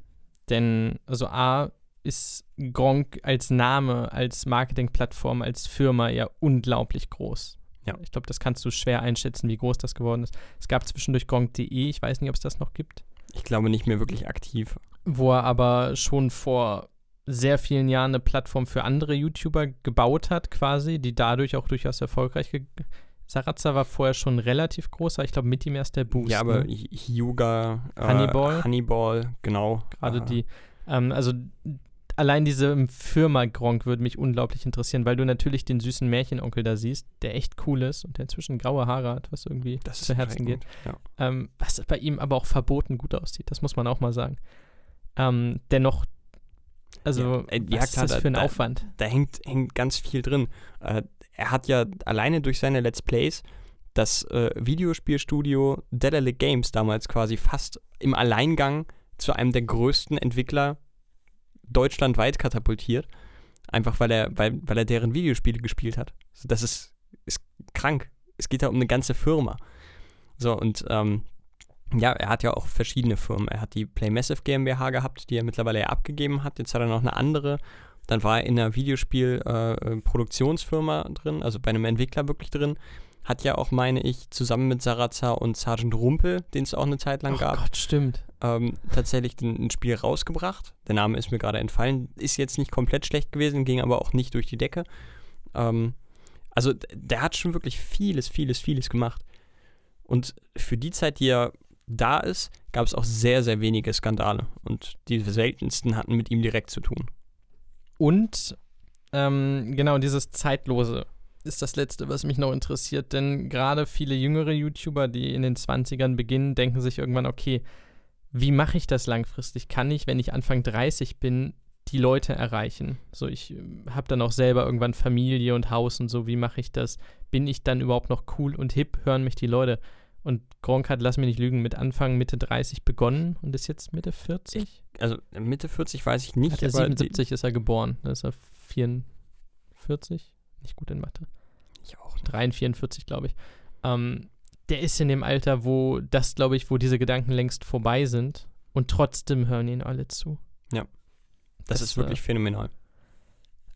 Denn, also A, ist Gronk als Name, als Marketingplattform, als Firma ja unglaublich groß. Ja. Ich glaube, das kannst du schwer einschätzen, wie groß das geworden ist. Es gab zwischendurch Gronk.de, ich weiß nicht, ob es das noch gibt, Ich glaube nicht mehr wirklich aktiv. wo er aber schon vor sehr vielen Jahren eine Plattform für andere YouTuber gebaut hat, quasi, die dadurch auch durchaus erfolgreich ge Sarazza war vorher schon relativ groß, aber ich glaube, mit ihm erst der Boost. ja, aber ne? Hyuga, äh, Honeyball? Honeyball, genau. Gerade äh, die, ähm, also allein diese Firma Gronk würde mich unglaublich interessieren, weil du natürlich den süßen Märchenonkel da siehst, der echt cool ist und der inzwischen graue Haare hat, was irgendwie Das zu Herzen geht. Ja. Ähm, was bei ihm aber auch verboten gut aussieht, das muss man auch mal sagen. Ähm, dennoch, also, Ja, was ist das da- für ein da- Aufwand? Da hängt, hängt ganz viel drin. Äh, er hat ja alleine durch seine Let's Plays das äh, Videospielstudio Dedalic Games damals quasi fast im Alleingang zu einem der größten Entwickler deutschlandweit katapultiert. Einfach weil er, weil, weil er deren Videospiele gespielt hat. Das ist, ist krank. Es geht da um eine ganze Firma. So, und ähm, ja, er hat ja auch verschiedene Firmen. Er hat die Playmassive GmbH gehabt, die er mittlerweile ja abgegeben hat. Jetzt hat er noch eine andere. Dann war er in einer Videospiel-Produktionsfirma drin, also bei einem Entwickler wirklich drin. Hat ja auch, meine ich, zusammen mit Sarazza und Sergeant Rumpel, den es auch eine Zeit lang Oh gab, Gott, stimmt. ähm, tatsächlich ein, Spiel rausgebracht. Der Name ist mir gerade entfallen. Ist jetzt nicht komplett schlecht gewesen, ging aber auch nicht durch die Decke. Ähm, also der hat schon wirklich vieles, vieles, vieles gemacht. Und für die Zeit, die er da ist, gab es auch sehr, sehr wenige Skandale. Und die seltensten hatten mit ihm direkt zu tun. Und ähm, genau, dieses Zeitlose ist das Letzte, was mich noch interessiert. Denn gerade viele jüngere YouTuber, die in den 20ern beginnen, denken sich irgendwann, okay, wie mache ich das langfristig? Kann ich, wenn ich Anfang 30 bin, die Leute erreichen? So, ich habe dann auch selber irgendwann Familie und Haus und so. Wie mache ich das? Bin ich dann überhaupt noch cool und hip? Hören mich die Leute? Und Gronk hat, lass mich nicht lügen, mit Anfang Mitte 30 begonnen und ist jetzt Mitte 40? Also Mitte 40 weiß ich nicht, Hat er aber die, 77 ist er geboren. Da ist er 44. Nicht gut in Mathe. Ich auch. 43, 44, glaube ich. Ähm, der ist in dem Alter, wo das, glaube ich, wo diese Gedanken längst vorbei sind. Und trotzdem hören ihn alle zu. Das, Das, ist wirklich äh, phänomenal.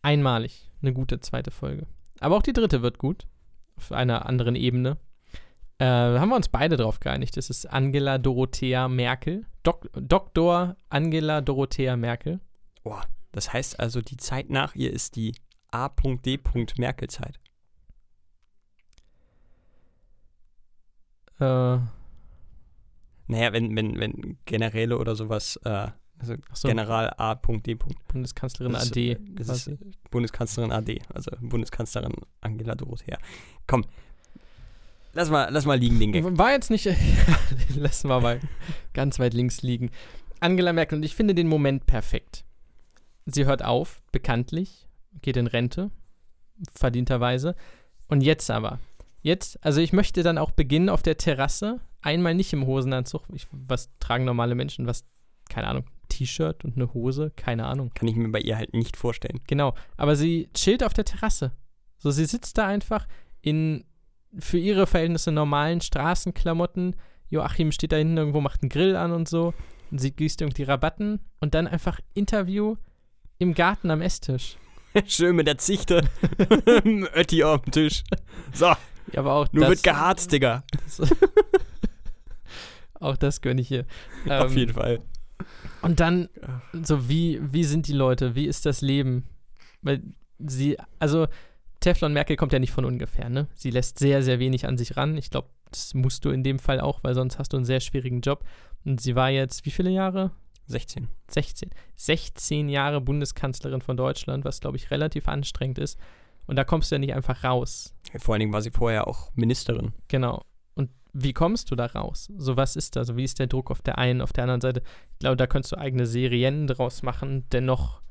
Einmalig. Eine gute zweite Folge. Aber auch die dritte wird gut. Auf einer anderen Ebene. Äh, haben wir uns beide drauf geeinigt. Das ist Angela Dorothea Merkel. Dok Dr. Angela Dorothea Merkel. Boah, das heißt also, die Zeit nach ihr ist die A.D. Merkel-Zeit. Äh, Naja, wenn, wenn, wenn Generäle oder sowas, äh, also Achso. General A.D. Bundeskanzlerin Das ist, AD. äh, Das ist quasi. Bundeskanzlerin AD, also Bundeskanzlerin Angela Dorothea. Komm, lass mal, lass mal liegen, den Gag. War jetzt nicht. [laughs] Lassen wir mal ganz weit links liegen. Angela Merkel, und ich finde den Moment perfekt. Sie hört auf, bekanntlich, geht in Rente, verdienterweise. Und jetzt aber. Jetzt, also ich möchte dann auch beginnen auf der Terrasse, einmal nicht im Hosenanzug. Ich, was tragen normale Menschen? Was, keine Ahnung, T-Shirt und eine Hose? Keine Ahnung. Kann ich mir bei ihr halt nicht vorstellen. Genau, aber sie chillt auf der Terrasse. So, sie sitzt da einfach in für ihre Verhältnisse normalen Straßenklamotten. Joachim steht da hinten irgendwo, macht einen Grill an und so. Und sie gießt irgendwie Rabatten und dann einfach Interview im Garten am Esstisch. [laughs] Schön mit der Zichte. [laughs] Ötti auf dem Tisch. So, Ja, aber auch nur das, wird geharzt, Digga. [laughs] auch das gönne ich auf Ähm, jeden Fall. Und dann, so wie, wie sind die Leute? Wie ist das Leben? Weil sie, also Teflon Merkel kommt ja nicht von ungefähr, ne? Sie lässt sehr, sehr wenig an sich ran. Ich glaube, das musst du in dem Fall auch, weil sonst hast du einen sehr schwierigen Job. Und sie war jetzt, wie viele Jahre? 16. 16. 16 Jahre Bundeskanzlerin von Deutschland, was, glaube ich, relativ anstrengend ist. Und da kommst du ja nicht einfach raus. Vor allen Dingen war sie vorher auch Ministerin. Genau. wie kommst du da raus? So, was ist da? So, wie ist der Druck auf der einen, auf der anderen Seite? Ich glaube, da könntest du eigene Serien draus machen. Dennoch,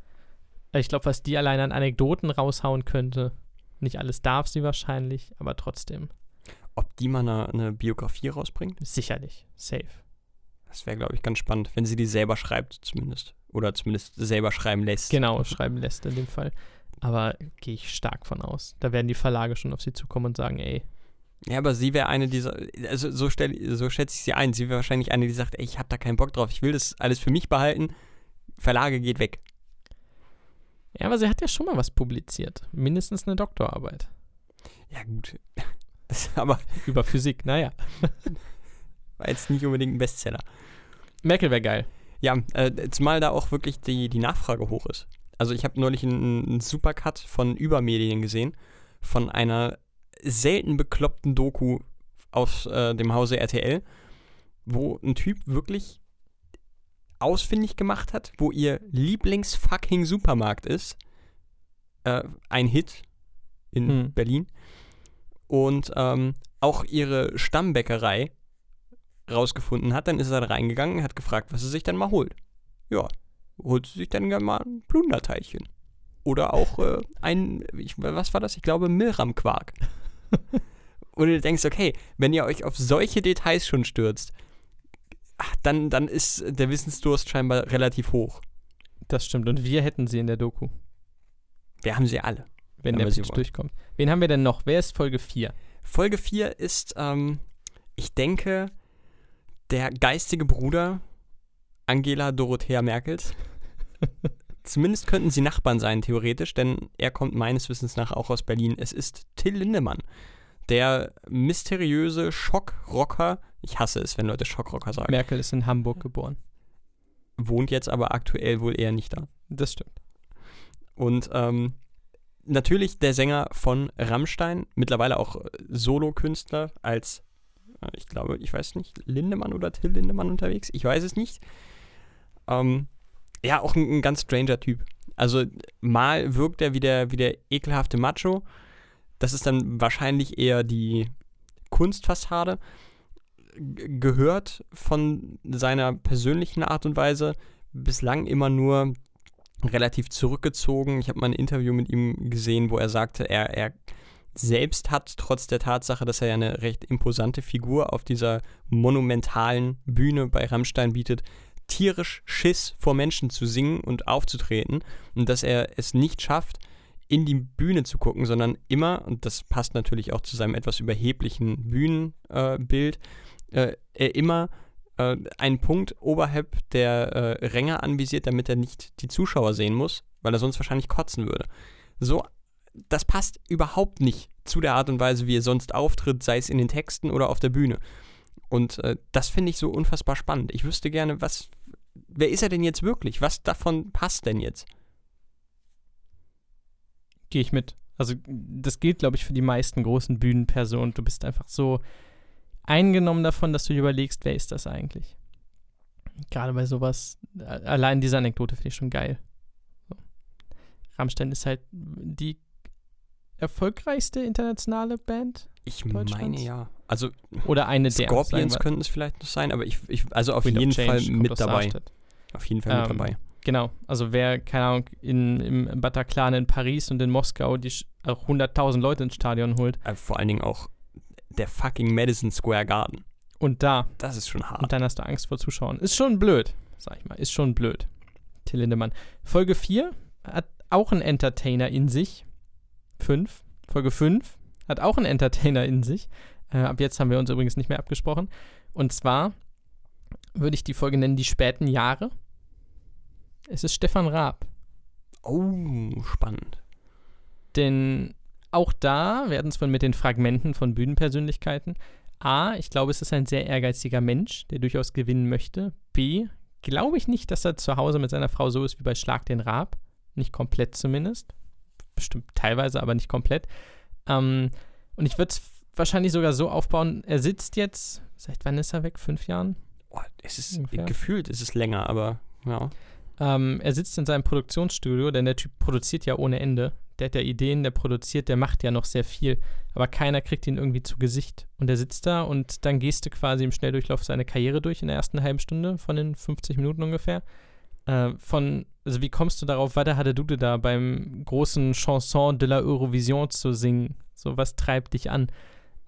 ich glaube, was die allein an Anekdoten raushauen könnte, nicht alles darf sie wahrscheinlich, aber trotzdem. Ob die mal eine, eine Biografie rausbringt? Sicherlich. Safe. Das wäre, glaube ich, ganz spannend, wenn sie die selber schreibt, zumindest. Oder zumindest selber schreiben lässt. Genau, schreiben lässt in dem Fall. Aber gehe ich stark von aus. Da werden die Verlage schon auf sie zukommen und sagen, ey, Ja, aber sie wäre eine dieser, also so, stell, so schätze ich sie ein. Sie wäre wahrscheinlich eine, die sagt, ey, ich habe da keinen Bock drauf, ich will das alles für mich behalten. Verlage geht weg. ja, aber sie hat ja schon mal was publiziert. Mindestens eine Doktorarbeit. Ja, gut. [laughs] Aber Über Physik, naja. [laughs] war jetzt nicht unbedingt ein Bestseller. Merkel wäre geil. Ja, äh, zumal da auch wirklich die, die Nachfrage hoch ist. Also ich habe neulich einen, einen Supercut von Übermedien gesehen, von einer selten bekloppten Doku aus äh, dem Hause RTL, wo ein Typ wirklich ausfindig gemacht hat, wo ihr Lieblings-fucking Supermarkt ist. Äh, ein Hit in Hm. Berlin. Und ähm, auch ihre Stammbäckerei rausgefunden hat. Dann ist er da reingegangen, hat gefragt, was er sich dann mal holt. Ja, holt sie sich dann gerne mal ein Plunderteilchen. Oder auch äh, ein, ich, was war das? Ich glaube, Milram-Quark. [laughs] Und du denkst, okay, wenn ihr euch auf solche Details schon stürzt, ach, dann, dann ist der Wissensdurst scheinbar relativ hoch. Das stimmt. Und wir hätten sie in der Doku, Wir haben sie alle. wenn Ja, der Pitch durchkommt. Wen haben wir denn noch? Wer ist Folge 4? Folge 4 ist, ähm, ich denke, der geistige Bruder Angela Dorothea Merkels. Zumindest könnten sie Nachbarn sein, theoretisch, denn er kommt meines Wissens nach auch aus Berlin. Es ist Till Lindemann, der mysteriöse Schockrocker. Ich hasse es, wenn Leute Schockrocker sagen. Merkel ist in Hamburg geboren. Wohnt jetzt aber aktuell wohl eher nicht da. Das stimmt. Und ähm, natürlich der Sänger von Rammstein, mittlerweile auch Solokünstler als, äh, ich glaube, ich weiß nicht, Lindemann oder Till Lindemann unterwegs, ich weiß es nicht. Ähm, ja, auch ein, ein ganz stranger Typ. Also mal wirkt er wie der, wie der ekelhafte Macho. Das ist dann wahrscheinlich eher die Kunstfassade. G gehört von seiner persönlichen Art und Weise bislang immer nur relativ zurückgezogen. Ich habe mal ein Interview mit ihm gesehen, wo er sagte, er, er selbst hat trotz der Tatsache, dass er ja eine recht imposante Figur auf dieser monumentalen Bühne bei Rammstein bietet, tierisch Schiss vor Menschen zu singen und aufzutreten und dass er es nicht schafft, in die Bühne zu gucken, sondern immer, und das passt natürlich auch zu seinem etwas überheblichen Bühnenbild, äh, äh, er immer äh, einen Punkt oberhalb der äh, Ränge anvisiert, damit er nicht die Zuschauer sehen muss, weil er sonst wahrscheinlich kotzen würde. So, das passt überhaupt nicht zu der Art und Weise, wie er sonst auftritt, sei es in den Texten oder auf der Bühne. Und äh, das finde ich so unfassbar spannend. Ich wüsste gerne, was, wer ist er denn jetzt wirklich? Was davon passt denn jetzt? Gehe ich mit. Also, das gilt, glaube ich, für die meisten großen Bühnenpersonen. Du bist einfach so eingenommen davon, dass du dir überlegst, wer ist das eigentlich? Gerade bei sowas, allein diese Anekdote finde ich schon geil. So. Rammstein ist halt die erfolgreichste internationale Band Ich meine ja. Also oder eine Scorpions könnten es vielleicht noch sein, aber ich, ich also auf Wind jeden Fall mit dabei. Auf jeden Fall mit Ähm, dabei. Genau, also wer, keine Ahnung, in, im Bataclan in Paris und in Moskau die auch 100.000 Leute ins Stadion holt Äh, vor allen Dingen auch der fucking Madison Square Garden. und da Das ist schon hart. und dann hast du Angst vor Zuschauern. Ist schon blöd, sag ich mal, ist schon blöd. Till Lindemann. Folge 4 hat auch einen Entertainer in sich. 5. Folge 5 hat auch einen Entertainer in sich. Äh, ab jetzt haben wir uns übrigens nicht mehr abgesprochen. Und zwar würde ich die Folge nennen Die späten Jahre. Es ist Stefan Raab. Oh, spannend. Denn auch da werden es von mit den Fragmenten von Bühnenpersönlichkeiten. A, ich glaube, es ist ein sehr ehrgeiziger Mensch, der durchaus gewinnen möchte. B, glaube ich nicht, dass er zu Hause mit seiner Frau so ist wie bei Schlag den Raab. Nicht komplett zumindest. Bestimmt teilweise, aber nicht komplett. Ähm, und ich würde es wahrscheinlich sogar so aufbauen, er sitzt jetzt, seit wann ist er weg? Fünf Jahren? Oh, es ist Ungefähr. gefühlt, ist es länger, aber ja. Ähm, er sitzt in seinem Produktionsstudio, denn der Typ produziert ja ohne Ende. der hat ja Ideen, der produziert, der macht ja noch sehr viel, aber keiner kriegt ihn irgendwie zu Gesicht. Und der sitzt da und dann gehst du quasi im Schnelldurchlauf seine Karriere durch in der ersten halben Stunde von den 50 Minuten ungefähr. Äh, von, also wie kommst du darauf, weiter hatte du da beim großen Chanson de la Eurovision zu singen? So, was treibt dich an?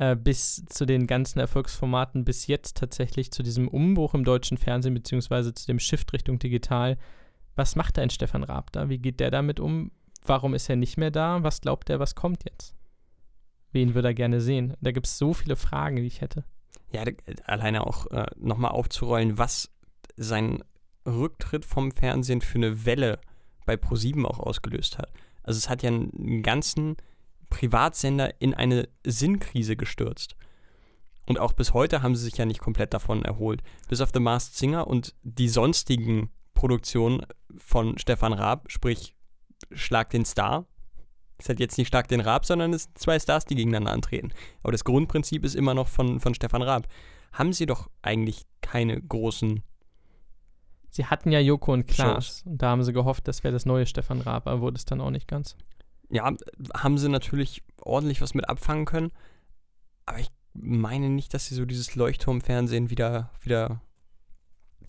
Äh, bis zu den ganzen Erfolgsformaten bis jetzt tatsächlich zu diesem Umbruch im deutschen Fernsehen, beziehungsweise zu dem Shift Richtung digital. Was macht ein Stefan Raab da? Wie geht der damit um? Warum ist er nicht mehr da? Was glaubt er, was kommt jetzt? Wen würde er gerne sehen? Da gibt es so viele Fragen, die ich hätte. Ja, d- alleine auch äh, nochmal aufzurollen, was sein Rücktritt vom Fernsehen für eine Welle bei ProSieben auch ausgelöst hat. Also es hat ja einen ganzen Privatsender in eine Sinnkrise gestürzt. Und auch bis heute haben sie sich ja nicht komplett davon erholt. Bis auf The Masked Singer und die sonstigen Produktionen von Stefan Raab, sprich Schlag den Star. Ist halt jetzt nicht Schlag den Raab, sondern es sind zwei Stars, die gegeneinander antreten. Aber das Grundprinzip ist immer noch von, von Stefan Raab. Haben sie doch eigentlich keine großen. Sie hatten ja Joko und Klaas Shows. und da haben sie gehofft, das wäre das neue Stefan Raab, aber wurde es dann auch nicht ganz. Ja, haben sie natürlich ordentlich was mit abfangen können. Aber ich meine nicht, dass sie so dieses Leuchtturmfernsehen wieder, wieder.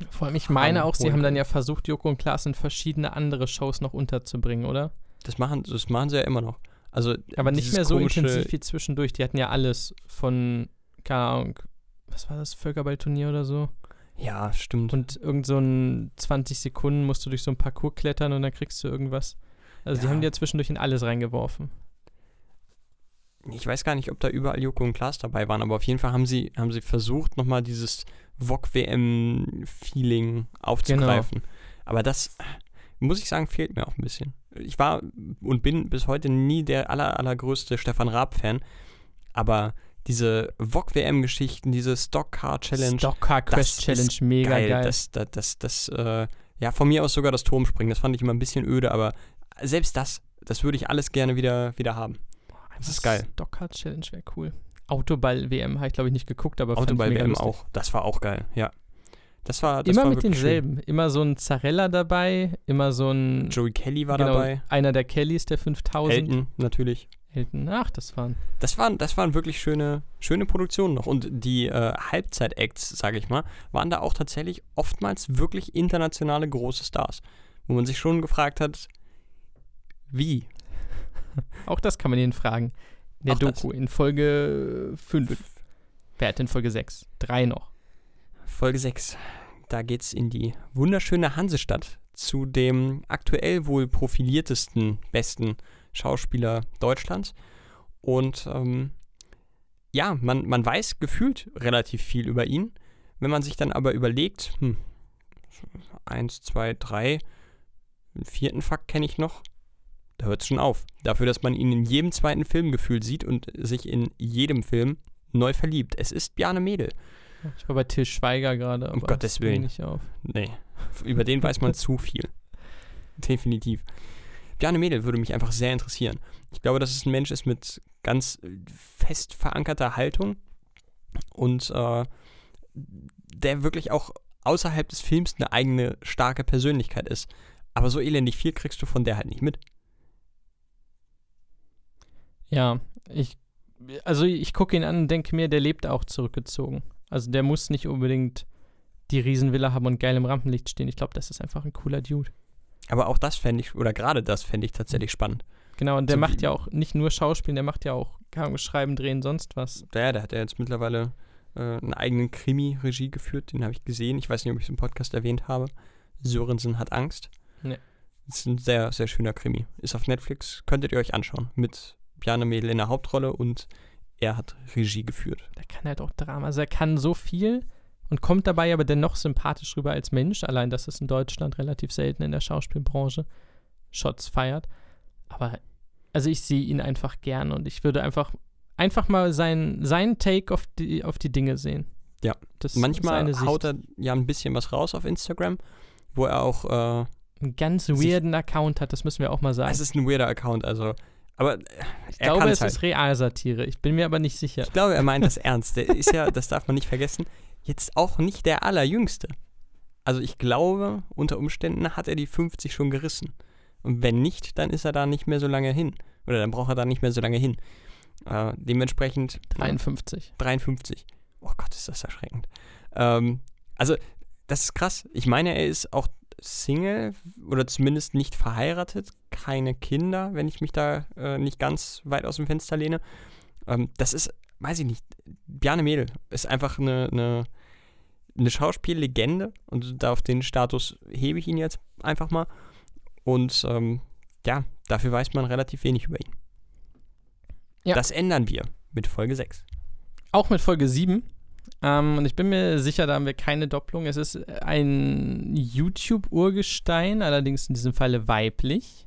Vor allem, ich meine auch, sie haben dann ja versucht, Joko und Klaas in verschiedene andere Shows noch unterzubringen, oder? Das machen, das machen sie ja immer noch. Also, Aber nicht mehr so intensiv wie zwischendurch. Die hatten ja alles von, keine Ahnung, was war das, Völkerballturnier oder so? Ja, stimmt. Und irgend so ein 20 Sekunden musst du durch so ein Parcours klettern und dann kriegst du irgendwas. Also die Ja. haben die ja zwischendurch in alles reingeworfen. ich weiß gar nicht, ob da überall Joko und Klaas dabei waren, aber auf jeden Fall haben sie, haben sie versucht, nochmal dieses VOG-WM-Feeling aufzugreifen. Aber das, muss ich sagen, fehlt mir auch ein bisschen. Ich war und bin bis heute nie der aller, allergrößte Stefan Raab-Fan, aber diese VOG-WM-Geschichten, diese Stock-Car-Challenge, Stockcar das Quest Challenge, ist mega geil. Das, das, das, das äh, ja, von mir aus sogar das Turmspringen, das fand ich immer ein bisschen öde, aber selbst das, das würde ich alles gerne wieder, wieder haben. das ist geil. Stockcar Challenge wäre cool. Autoball WM habe ich glaube ich nicht geguckt, aber Autoball WM lustig. auch, das war auch geil, ja. Das war, das immer war mit wirklich schön. denselben. Immer so ein Zarella dabei, immer so ein Joey Kelly war genau, dabei, einer der Kellys der 5000. Elton natürlich. Elton. Ach, das waren. Das waren, das waren wirklich schöne, schöne Produktionen noch. Und die äh, Halbzeit-Acts, sage ich mal, waren da auch tatsächlich oftmals wirklich internationale große Stars. Wo man sich schon gefragt hat, wie? Auch das kann man ihn fragen. In der Auch das. Doku in Folge 5. Wer hat in Folge 6? Drei noch. Folge 6. Da geht's in die wunderschöne Hansestadt zu dem aktuell wohl profiliertesten, besten Schauspieler Deutschlands. Und ähm, ja, man, man weiß gefühlt relativ viel über ihn. Wenn man sich dann aber überlegt, hm, eins, zwei, drei, einen vierten Fakt kenne ich noch, da hört es schon auf. Dafür, dass man ihn in jedem zweiten Film gefühlt sieht und sich in jedem Film neu verliebt. Es ist Bjarne Mädel. Ich war bei Till Schweiger gerade. Um Gottes Willen. Nicht auf. Nee, über den weiß man [laughs] zu viel. Definitiv. Bjarne Mädel würde mich einfach sehr interessieren. Ich glaube, dass es ein Mensch ist mit ganz äh, fest verankerter Haltung und äh, der wirklich auch außerhalb des Films eine eigene starke Persönlichkeit ist. Aber so elendig viel kriegst du von der halt nicht mit. Ja, ich. Also ich gucke ihn an und denke mir, der lebt auch zurückgezogen. Also der muss nicht unbedingt die Riesenvilla haben und geil im Rampenlicht stehen. Ich glaube, das ist einfach ein cooler Dude. Aber auch das fände ich, oder gerade das fände ich tatsächlich spannend. Genau, und der So macht ja auch nicht nur Schauspielen, der macht ja auch Schreiben, Drehen, sonst was. Der, der hat ja jetzt mittlerweile äh, einen eigenen Krimi-Regie geführt, den habe ich gesehen. Ich weiß nicht, ob ich es im Podcast erwähnt habe. Sörensen hat Angst. Nee. Das ist ein sehr, sehr schöner Krimi. Ist auf Netflix, könntet ihr euch anschauen. Mit Bjarne Mädel in der Hauptrolle und er hat Regie geführt. Der kann halt auch Drama. Also er kann so viel und kommt dabei aber dennoch sympathisch rüber als Mensch. Allein das ist in Deutschland relativ selten in der Schauspielbranche. Shots feiert. Aber also ich sehe ihn einfach gern und ich würde einfach einfach mal seinen sein Take auf die, auf die Dinge sehen. Ja. Das ist Manchmal haut er ja ein bisschen was raus auf Instagram, wo er auch, äh, einen ganz weirden Account hat, das müssen wir auch mal sagen. es ist ein weirder Account, also, aber äh, ich glaube, es halt. ist Realsatire. Ich bin mir aber nicht sicher. Ich glaube, er meint das ernst. Der ist ja, das darf man nicht vergessen, jetzt auch nicht der Allerjüngste. Also ich glaube, unter Umständen hat er die 50 schon gerissen. Und wenn nicht, dann ist er da nicht mehr so lange hin. Oder dann braucht er da nicht mehr so lange hin. Äh, dementsprechend 53. 53. Oh Gott, ist das erschreckend. Ähm, also, das ist krass. Ich meine, er ist auch Single oder zumindest nicht verheiratet, keine Kinder, wenn ich mich da äh, nicht ganz weit aus dem Fenster lehne. Ähm, das ist, weiß ich nicht, Bjarne Mädel ist einfach eine, eine, eine Schauspiellegende und da auf den Status hebe ich ihn jetzt einfach mal. Und ähm, ja, dafür weiß man relativ wenig über ihn. Ja. Das ändern wir mit Folge 6. Auch mit Folge 7. Ähm, und ich bin mir sicher, da haben wir keine Doppelung. Es ist ein YouTube-Urgestein, allerdings in diesem Falle weiblich.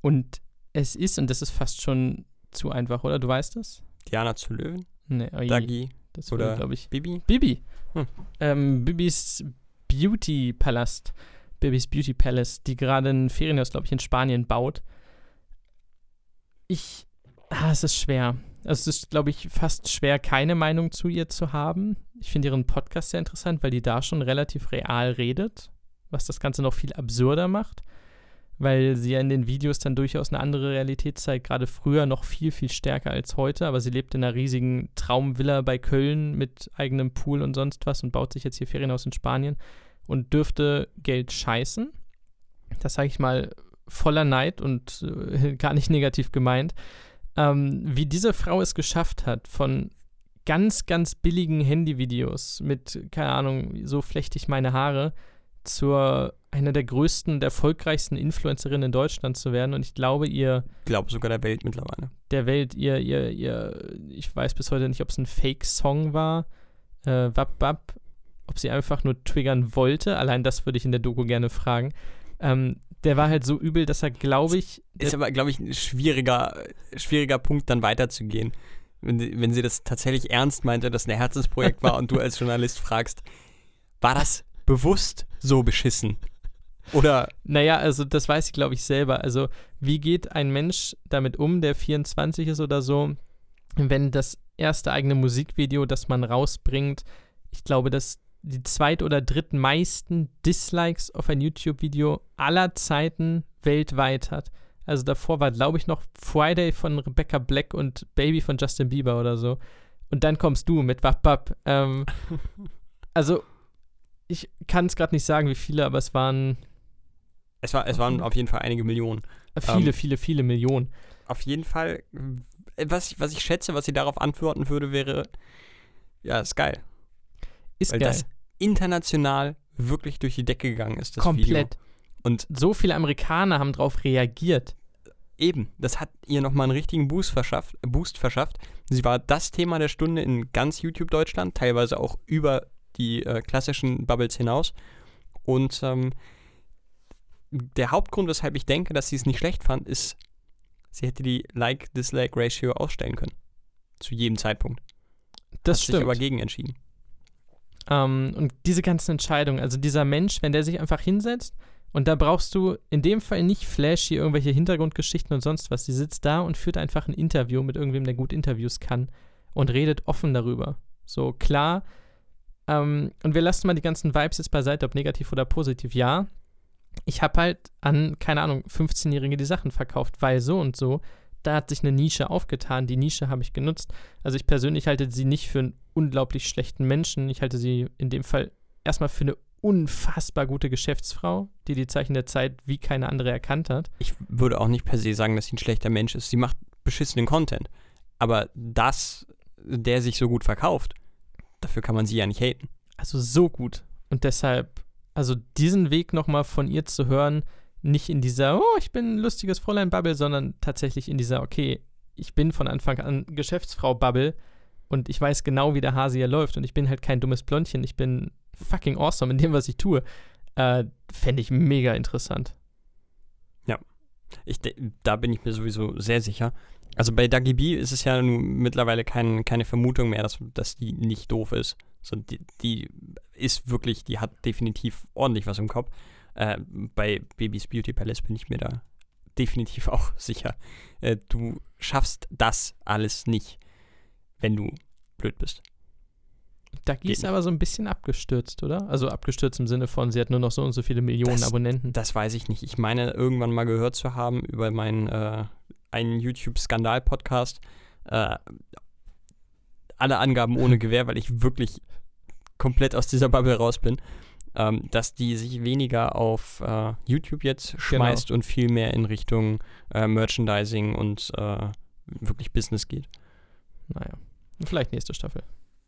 Und es ist, und das ist fast schon zu einfach, oder? Du weißt das? Diana zu Löwen, Nee, oi, Dagi das oder- glaube ich. Bibi. Bibi. Hm. Ähm, Bibis Beauty Palast. Bibis Beauty Palace, die gerade ein Ferienhaus, glaube ich, in Spanien baut. Ich. Ah, es ist schwer. Also es ist, glaube ich, fast schwer, keine Meinung zu ihr zu haben. Ich finde ihren Podcast sehr interessant, weil die da schon relativ real redet, was das Ganze noch viel absurder macht, weil sie ja in den Videos dann durchaus eine andere Realität zeigt, gerade früher noch viel, viel stärker als heute, aber sie lebt in einer riesigen Traumvilla bei Köln mit eigenem Pool und sonst was und baut sich jetzt hier Ferienhaus in Spanien und dürfte Geld scheißen. Das sage ich mal voller Neid und äh, [laughs] gar nicht negativ gemeint ähm, wie diese Frau es geschafft hat, von ganz, ganz billigen Handyvideos mit, keine Ahnung, so flechte ich meine Haare, zur einer der größten und erfolgreichsten Influencerinnen in Deutschland zu werden. Und ich glaube, ihr, Ich glaube sogar der Welt mittlerweile. der Welt, ihr, ihr, ihr, ich weiß bis heute nicht, ob es ein Fake-Song war, äh, Wap Wap, ob sie einfach nur triggern wollte. Allein das würde ich in der Doku gerne fragen. Ähm, der war halt so übel, dass er, glaube ich, Ist aber, glaube ich, ein schwieriger, schwieriger Punkt, dann weiterzugehen. Wenn, sie- wenn sie das tatsächlich ernst meinte, dass ein Herzensprojekt war und du als Journalist fragst, war das bewusst so beschissen? Oder Naja, also das weiß ich, glaube ich, selber. Also, wie geht ein Mensch damit um, der 24 ist oder so, wenn das erste eigene Musikvideo, das man rausbringt, ich glaube, das die zweit- oder drittmeisten Dislikes auf ein YouTube-Video aller Zeiten weltweit hat. Also davor war, glaube ich, noch Friday von Rebecca Black und Baby von Justin Bieber oder so. Und dann kommst du mit Wap Wap. Ähm, [laughs] also, ich kann es gerade nicht sagen, wie viele, aber es waren es, war, es waren auf jeden Fall einige Millionen. viele, Ähm, viele, viele Millionen. Auf jeden Fall, äh, was ich, was ich schätze, was sie darauf antworten würde, wäre, ja, ist geil. Ist Weil geil. das international wirklich durch die Decke gegangen ist, das Video. Komplett. Und So viele Amerikaner haben darauf reagiert. Eben, das hat ihr nochmal einen richtigen Boost verschafft, Boost verschafft. Sie war das Thema der Stunde in ganz YouTube Deutschland, teilweise auch über die äh, klassischen Bubbles hinaus. Und ähm, der Hauptgrund, weshalb ich denke, dass sie es nicht schlecht fand, ist, sie hätte die Like-Dislike-Ratio ausstellen können. Zu jedem Zeitpunkt. Das hat stimmt. sich aber gegen entschieden. Ähm, und diese ganzen Entscheidungen, also dieser Mensch, wenn der sich einfach hinsetzt und da brauchst du in dem Fall nicht flashy irgendwelche Hintergrundgeschichten und sonst was. Die sitzt da und führt einfach ein Interview mit irgendwem, der gut Interviews kann und redet offen darüber. So klar. Ähm, und wir lassen mal die ganzen Vibes jetzt beiseite, ob negativ oder positiv. Ja, ich habe halt an, keine Ahnung, 15-Jährige die Sachen verkauft, weil so und so. Da hat sich eine Nische aufgetan. Die Nische habe ich genutzt. Also ich persönlich halte sie nicht für einen unglaublich schlechten Menschen. Ich halte sie in dem Fall erstmal für eine unfassbar gute Geschäftsfrau, die die Zeichen der Zeit wie keine andere erkannt hat. Ich würde auch nicht per se sagen, dass sie ein schlechter Mensch ist. Sie macht beschissenen Content. Aber das, der sich so gut verkauft, dafür kann man sie ja nicht haten. Also so gut. Und deshalb, also diesen Weg nochmal von ihr zu hören, nicht in dieser, oh, ich bin ein lustiges Fräulein-Bubble, sondern tatsächlich in dieser, okay, ich bin von Anfang an Geschäftsfrau-Bubble und ich weiß genau, wie der Hase hier läuft und ich bin halt kein dummes Blondchen, ich bin fucking awesome in dem, was ich tue. Äh, Fände ich mega interessant. Ich, de- da bin ich mir sowieso sehr sicher. Also bei Dagi B ist es ja nun mittlerweile kein, keine Vermutung mehr, dass, dass die nicht doof ist. So, die, die ist wirklich, die hat definitiv ordentlich was im Kopf. Äh, bei Babys Beauty Palace bin ich mir da definitiv auch [laughs] sicher. Äh, du schaffst das alles nicht, wenn du blöd bist. Geht ist aber so ein bisschen abgestürzt, oder? Also abgestürzt im Sinne von, sie hat nur noch so und so viele Millionen Das- Abonnenten. Das weiß ich nicht. Ich meine, irgendwann mal gehört zu haben über meinen äh, einen YouTube-Skandal-Podcast. Äh, alle Angaben ohne [laughs] Gewähr, weil ich wirklich komplett aus dieser Bubble raus bin. Ähm, dass die sich weniger auf äh, YouTube jetzt schmeißt und viel mehr in Richtung äh, Merchandising und äh, wirklich Business geht. Naja, vielleicht nächste Staffel.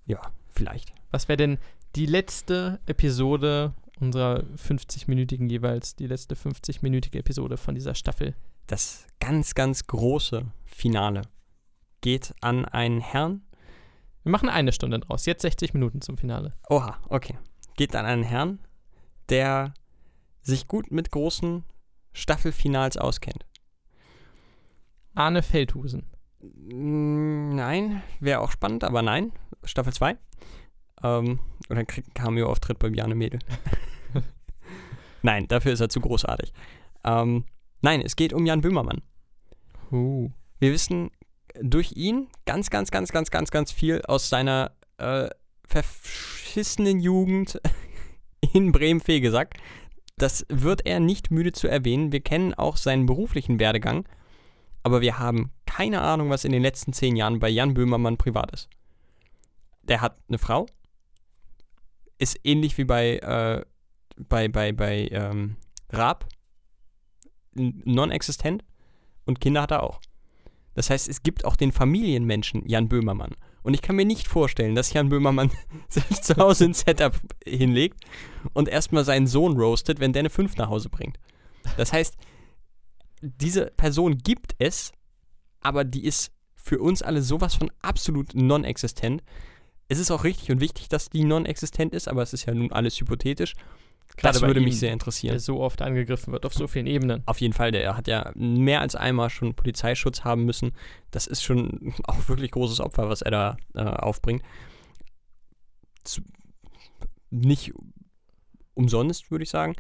Ja, vielleicht. Was wäre denn die letzte Episode unserer 50-minütigen jeweils, die letzte 50-minütige Episode von dieser Staffel? Das ganz, ganz große Finale geht an einen Herrn, Wir machen eine Stunde draus. Jetzt 60 Minuten zum Finale. Oha, okay. Geht an einen Herrn, der sich gut mit großen Staffelfinals auskennt. Arne Feldhusen. Mm, Nein, wäre auch spannend, aber nein. Staffel 2. Ähm, und dann kriegt ein Cameo-Auftritt bei Bjarne Mädel. [laughs] nein, dafür ist er zu großartig. Ähm, nein, es geht um Jan Böhmermann. Uh. Wir wissen durch ihn ganz, ganz, ganz, ganz, ganz, ganz viel aus seiner äh, verschissenen Jugend [laughs] in Bremen-Fegesack. Das wird er nicht müde zu erwähnen. Wir kennen auch seinen beruflichen Werdegang, aber wir haben keine Ahnung, was in den letzten zehn Jahren bei Jan Böhmermann privat ist. Der hat eine Frau, ist ähnlich wie bei, äh, bei, bei, bei ähm, Raab, non-existent und Kinder hat er auch. Das heißt, es gibt auch den Familienmenschen Jan Böhmermann. Und ich kann mir nicht vorstellen, dass Jan Böhmermann [laughs] sich zu Hause ein Setup hinlegt und erstmal seinen Sohn roastet, wenn der eine 5 nach Hause bringt. Das heißt, diese Person gibt es, aber die ist für uns alle sowas von absolut non-existent. Es ist auch richtig und wichtig, dass die non-existent ist, aber es ist ja nun alles hypothetisch. Gerade das würde ihm, mich sehr interessieren. Der so oft angegriffen wird auf so vielen Ebenen. Auf jeden Fall, der hat ja mehr als einmal schon Polizeischutz haben müssen. Das ist schon [laughs] auch wirklich großes Opfer, was er da äh, aufbringt. Zu, nicht umsonst, würde ich sagen.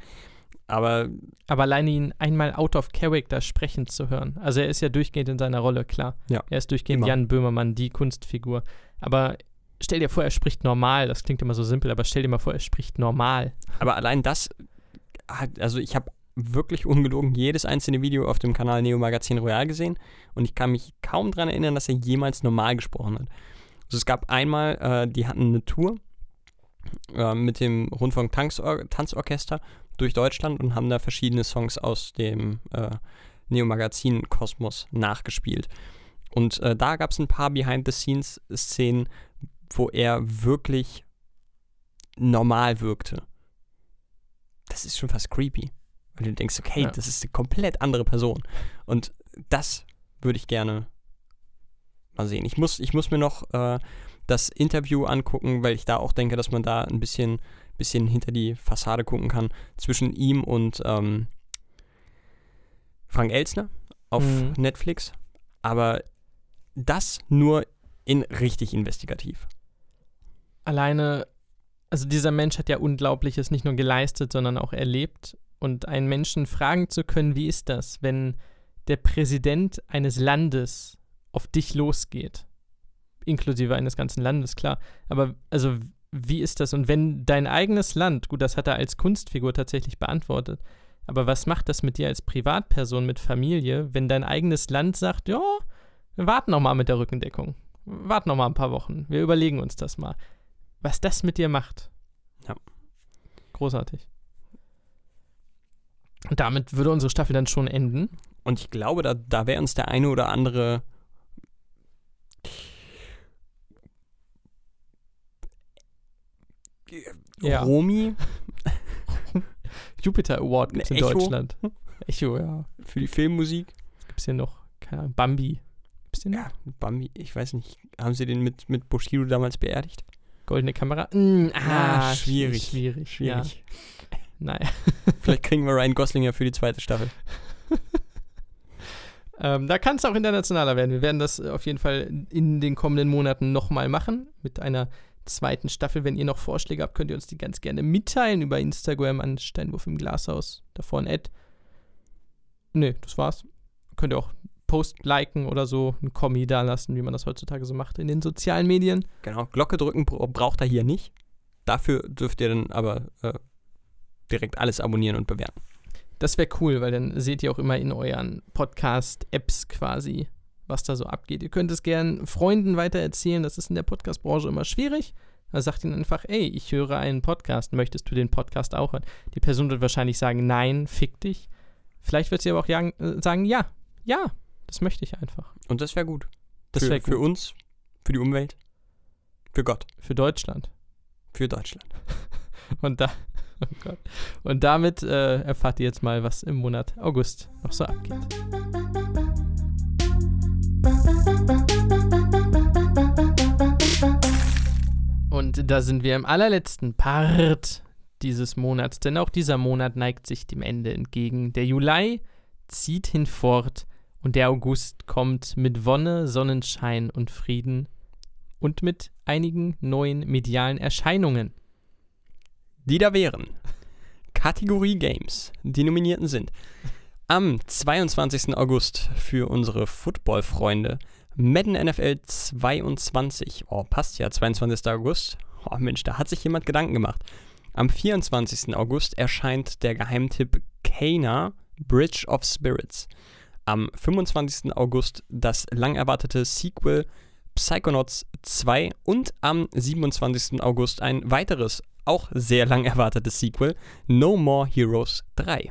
Aber Aber alleine ihn einmal out of character sprechen zu hören. Also er ist ja durchgehend in seiner Rolle, klar. Ja, Er ist durchgehend immer. Jan Böhmermann, die Kunstfigur. Aber stell dir vor, er spricht normal. Das klingt immer so simpel, aber stell dir mal vor, er spricht normal. Aber allein das hat, also ich habe wirklich ungelogen jedes einzelne Video auf dem Kanal Neo Magazin Royal gesehen und ich kann mich kaum daran erinnern, dass er jemals normal gesprochen hat. Also es gab einmal, äh, die hatten eine Tour äh, mit dem Rundfunk Tanzor Tanzorchester durch Deutschland und haben da verschiedene Songs aus dem äh, Neo Magazin Kosmos nachgespielt. Und äh, da gab es ein paar Behind-the-Scenes-Szenen, wo er wirklich normal wirkte das ist schon fast creepy. Weil du denkst, okay, Ja. das ist eine komplett andere Person. Und das würde ich gerne mal sehen. Ich muss, ich muss mir noch äh, das Interview angucken, weil ich da auch denke, dass man da ein bisschen, bisschen hinter die Fassade gucken kann zwischen ihm und ähm, Frank Elstner auf Mhm. Netflix. Aber das nur in richtig investigativ. Alleine, also dieser Mensch hat ja Unglaubliches nicht nur geleistet, sondern auch erlebt. Und einen Menschen fragen zu können, wie ist das, wenn der Präsident eines Landes auf dich losgeht? Inklusive eines ganzen Landes, klar. Aber also, wie ist das? Und wenn dein eigenes Land, gut, das hat er als Kunstfigur tatsächlich beantwortet, aber was macht das mit dir als Privatperson, mit Familie, wenn dein eigenes Land sagt, ja, wir warten noch mal mit der Rückendeckung. Warten noch mal ein paar Wochen. Wir überlegen uns das mal. Was das mit dir macht. Ja. Großartig. Und damit würde unsere Staffel dann schon enden. Und ich glaube, da, da wäre uns der eine oder andere Ja. Romi [laughs] Jupiter Award gibt es in Echo. Deutschland. Echo, ja. für die Filmmusik. Gibt es hier noch? Keine Ahnung, Bambi. Gibt es den? Ja, Bambi, ich weiß nicht, haben sie den mit, mit Bushido damals beerdigt? Goldene Kamera. Mm, ah, Ah, schwierig. Schwierig. Schwierig. Ja. Naja. Vielleicht kriegen wir Ryan Goslinger für die zweite Staffel. [laughs] Ähm, da kann es auch internationaler werden. Wir werden das auf jeden Fall in den kommenden Monaten nochmal machen mit einer zweiten Staffel. Wenn ihr noch Vorschläge habt, könnt ihr uns die ganz gerne mitteilen über Instagram an Steinwurf im Glashaus. Davor ein Ad. Nö, das war's. Könnt ihr auch Post liken oder so, ein Kommi da lassen, wie man das heutzutage so macht in den sozialen Medien. Genau, Glocke drücken bra- braucht er hier nicht. Dafür dürft ihr dann aber äh, direkt alles abonnieren und bewerten. Das wäre cool, weil dann seht ihr auch immer in euren Podcast-Apps quasi, was da so abgeht. Ihr könnt es gern Freunden weitererzählen, das ist in der Podcast-Branche immer schwierig. Da sagt ihnen einfach, ey, ich höre einen Podcast, möchtest du den Podcast auch hören? Die Person wird wahrscheinlich sagen, nein, fick dich. Vielleicht wird sie aber auch äh, sagen, ja, ja, das möchte ich einfach. Und das wäre gut. Das für, wäre für uns, für die Umwelt, für Gott, Für Deutschland. für Deutschland. [laughs] Und da, oh Gott. Und damit äh, erfahrt ihr jetzt mal, was im Monat August noch so abgeht. Und da sind wir im allerletzten Part dieses Monats, denn auch dieser Monat neigt sich dem Ende entgegen. Der Juli zieht hinfort und der August kommt mit Wonne, Sonnenschein und Frieden und mit einigen neuen medialen Erscheinungen. Die da wären. Kategorie Games. Die Nominierten sind am 22. August für unsere Football-Freunde Madden NFL 22. Oh, passt ja, 22. August. Oh Mensch, da hat sich jemand Gedanken gemacht. Am 24. August erscheint der Geheimtipp Kana Bridge of Spirits. Am 25. August das lang erwartete Sequel Psychonauts 2 und am 27. August ein weiteres, auch sehr lang erwartetes Sequel, No More Heroes 3.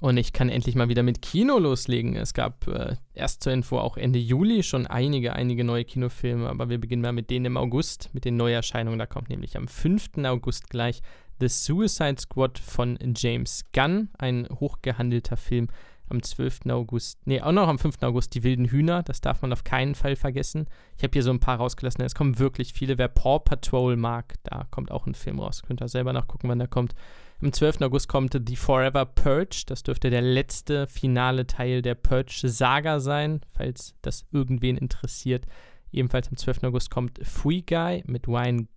Und ich kann endlich mal wieder mit Kino loslegen. Es gab äh, erst zur Info auch Ende Juli schon einige, einige neue Kinofilme, aber wir beginnen mal mit denen im August, mit den Neuerscheinungen. Da kommt nämlich am 5. August gleich The Suicide Squad von James Gunn, ein hochgehandelter Film. Am 12. August, nee, auch noch am 5. August Die wilden Hühner, das darf man auf keinen Fall vergessen. Ich habe hier so ein paar rausgelassen, es kommen wirklich viele. Wer Paw Patrol mag, da kommt auch ein Film raus. Könnt ihr selber nachgucken, wann der kommt. Am 12. August kommt The Forever Purge. Das dürfte der letzte finale Teil der Purge-Saga sein, falls das irgendwen interessiert. Ebenfalls am 12. August kommt Free Guy mit Ryan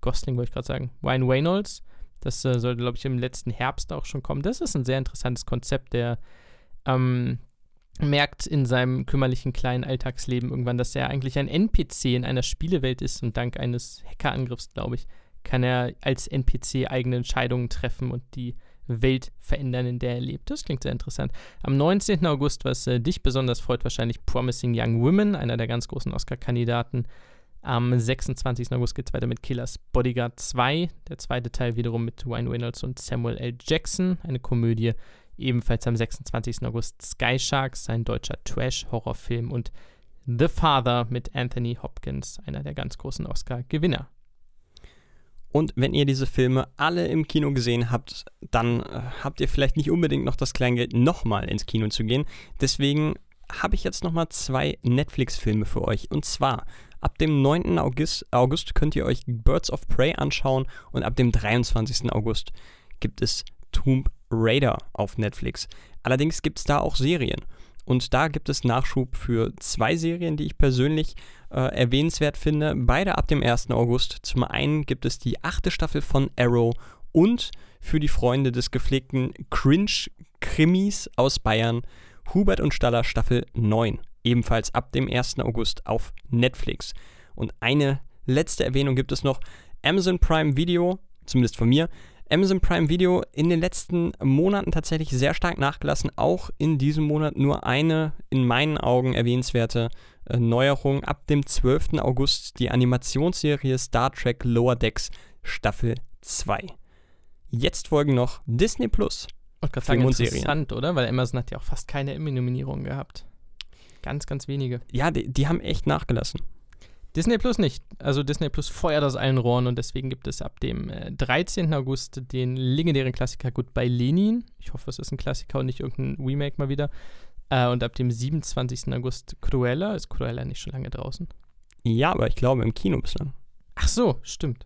Gosling, wollte ich gerade sagen. Ryan Reynolds. Das äh, sollte, glaube ich, im letzten Herbst auch schon kommen. Das ist ein sehr interessantes Konzept, der ähm, merkt in seinem kümmerlichen kleinen Alltagsleben irgendwann, dass er eigentlich ein NPC in einer Spielewelt ist und dank eines Hackerangriffs, glaube ich, kann er als NPC eigene Entscheidungen treffen und die Welt verändern, in der er lebt. Das klingt sehr interessant. Am 19. August, was äh, dich besonders freut, wahrscheinlich Promising Young Women, einer der ganz großen Oscar-Kandidaten. Am 26. August geht es weiter mit Killers Bodyguard 2, der zweite Teil wiederum mit Ryan Reynolds und Samuel L. Jackson, eine Komödie. Ebenfalls am 26. August Sky Sharks, ein deutscher Trash-Horrorfilm und The Father mit Anthony Hopkins, einer der ganz großen Oscar-Gewinner. Und wenn ihr diese Filme alle im Kino gesehen habt, dann äh, habt ihr vielleicht nicht unbedingt noch das Kleingeld, nochmal ins Kino zu gehen. Deswegen habe ich jetzt nochmal zwei Netflix-Filme für euch. Und zwar ab dem 9. August, August könnt ihr euch Birds of Prey anschauen und ab dem 23. August gibt es Tomb Raider auf Netflix. Allerdings gibt es da auch Serien. Und da gibt es Nachschub für zwei Serien, die ich persönlich äh, erwähnenswert finde. Beide ab dem 1. August. Zum einen gibt es die achte Staffel von Arrow und für die Freunde des gepflegten Cringe-Krimis aus Bayern Hubert und Staller Staffel 9. Ebenfalls ab dem 1. August auf Netflix. Und eine letzte Erwähnung gibt es noch. Amazon Prime Video, zumindest von mir, Amazon Prime Video in den letzten Monaten tatsächlich sehr stark nachgelassen. Auch in diesem Monat nur eine in meinen Augen erwähnenswerte äh, Neuerung. Ab dem 12. August die Animationsserie Star Trek Lower Decks Staffel 2. Jetzt folgen noch Disney Plus. Und gerade sagen, Film und Serien. interessant, oder? Weil Amazon hat ja auch fast keine Emmy-Nominierungen gehabt. Ganz, ganz wenige. Ja, die, die haben echt nachgelassen. Disney Plus nicht. Also Disney Plus feuert aus allen Rohren und deswegen gibt es ab dem äh, 13. August den legendären Klassiker Goodbye Lenin. Ich hoffe, es ist ein Klassiker und nicht irgendein Remake mal wieder. Äh, und ab dem 27. August Cruella. Ist Cruella nicht schon lange draußen? Ja, aber ich glaube im Kino bislang. Ach so, stimmt.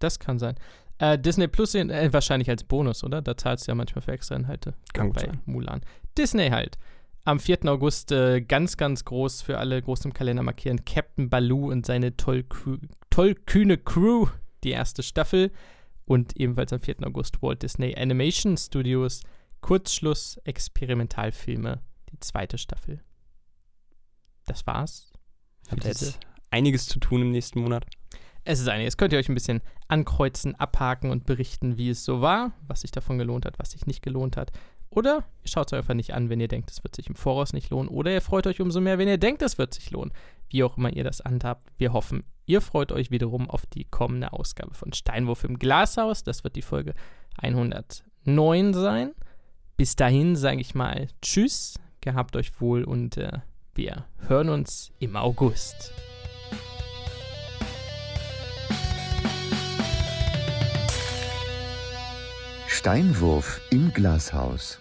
Das kann sein. Äh, Disney Plus äh, wahrscheinlich als Bonus, oder? Da zahlst du ja manchmal für extra Inhalte. Kann gut bei sein. Mulan. Disney halt. Am 4. August äh, ganz, ganz groß für alle groß im Kalender markieren. Captain Baloo und seine tollkü tollkühne Crew, die erste Staffel. Und ebenfalls am 4. August Walt Disney Animation Studios, Kurzschluss, Experimentalfilme, die zweite Staffel. das war's. Habt ihr jetzt einiges zu tun im nächsten Monat? Es ist einiges. Könnt ihr euch ein bisschen ankreuzen, abhaken und berichten, wie es so war, was sich davon gelohnt hat, was sich nicht gelohnt hat. Oder ihr schaut es euch einfach nicht an, wenn ihr denkt, es wird sich im Voraus nicht lohnen. Oder ihr freut euch umso mehr, wenn ihr denkt, es wird sich lohnen. Wie auch immer ihr das handhabt. Wir hoffen, ihr freut euch wiederum auf die kommende Ausgabe von Steinwurf im Glashaus. Das wird die Folge 109 sein. Bis dahin sage ich mal Tschüss, gehabt euch wohl und äh, wir hören uns im August. Steinwurf im Glashaus.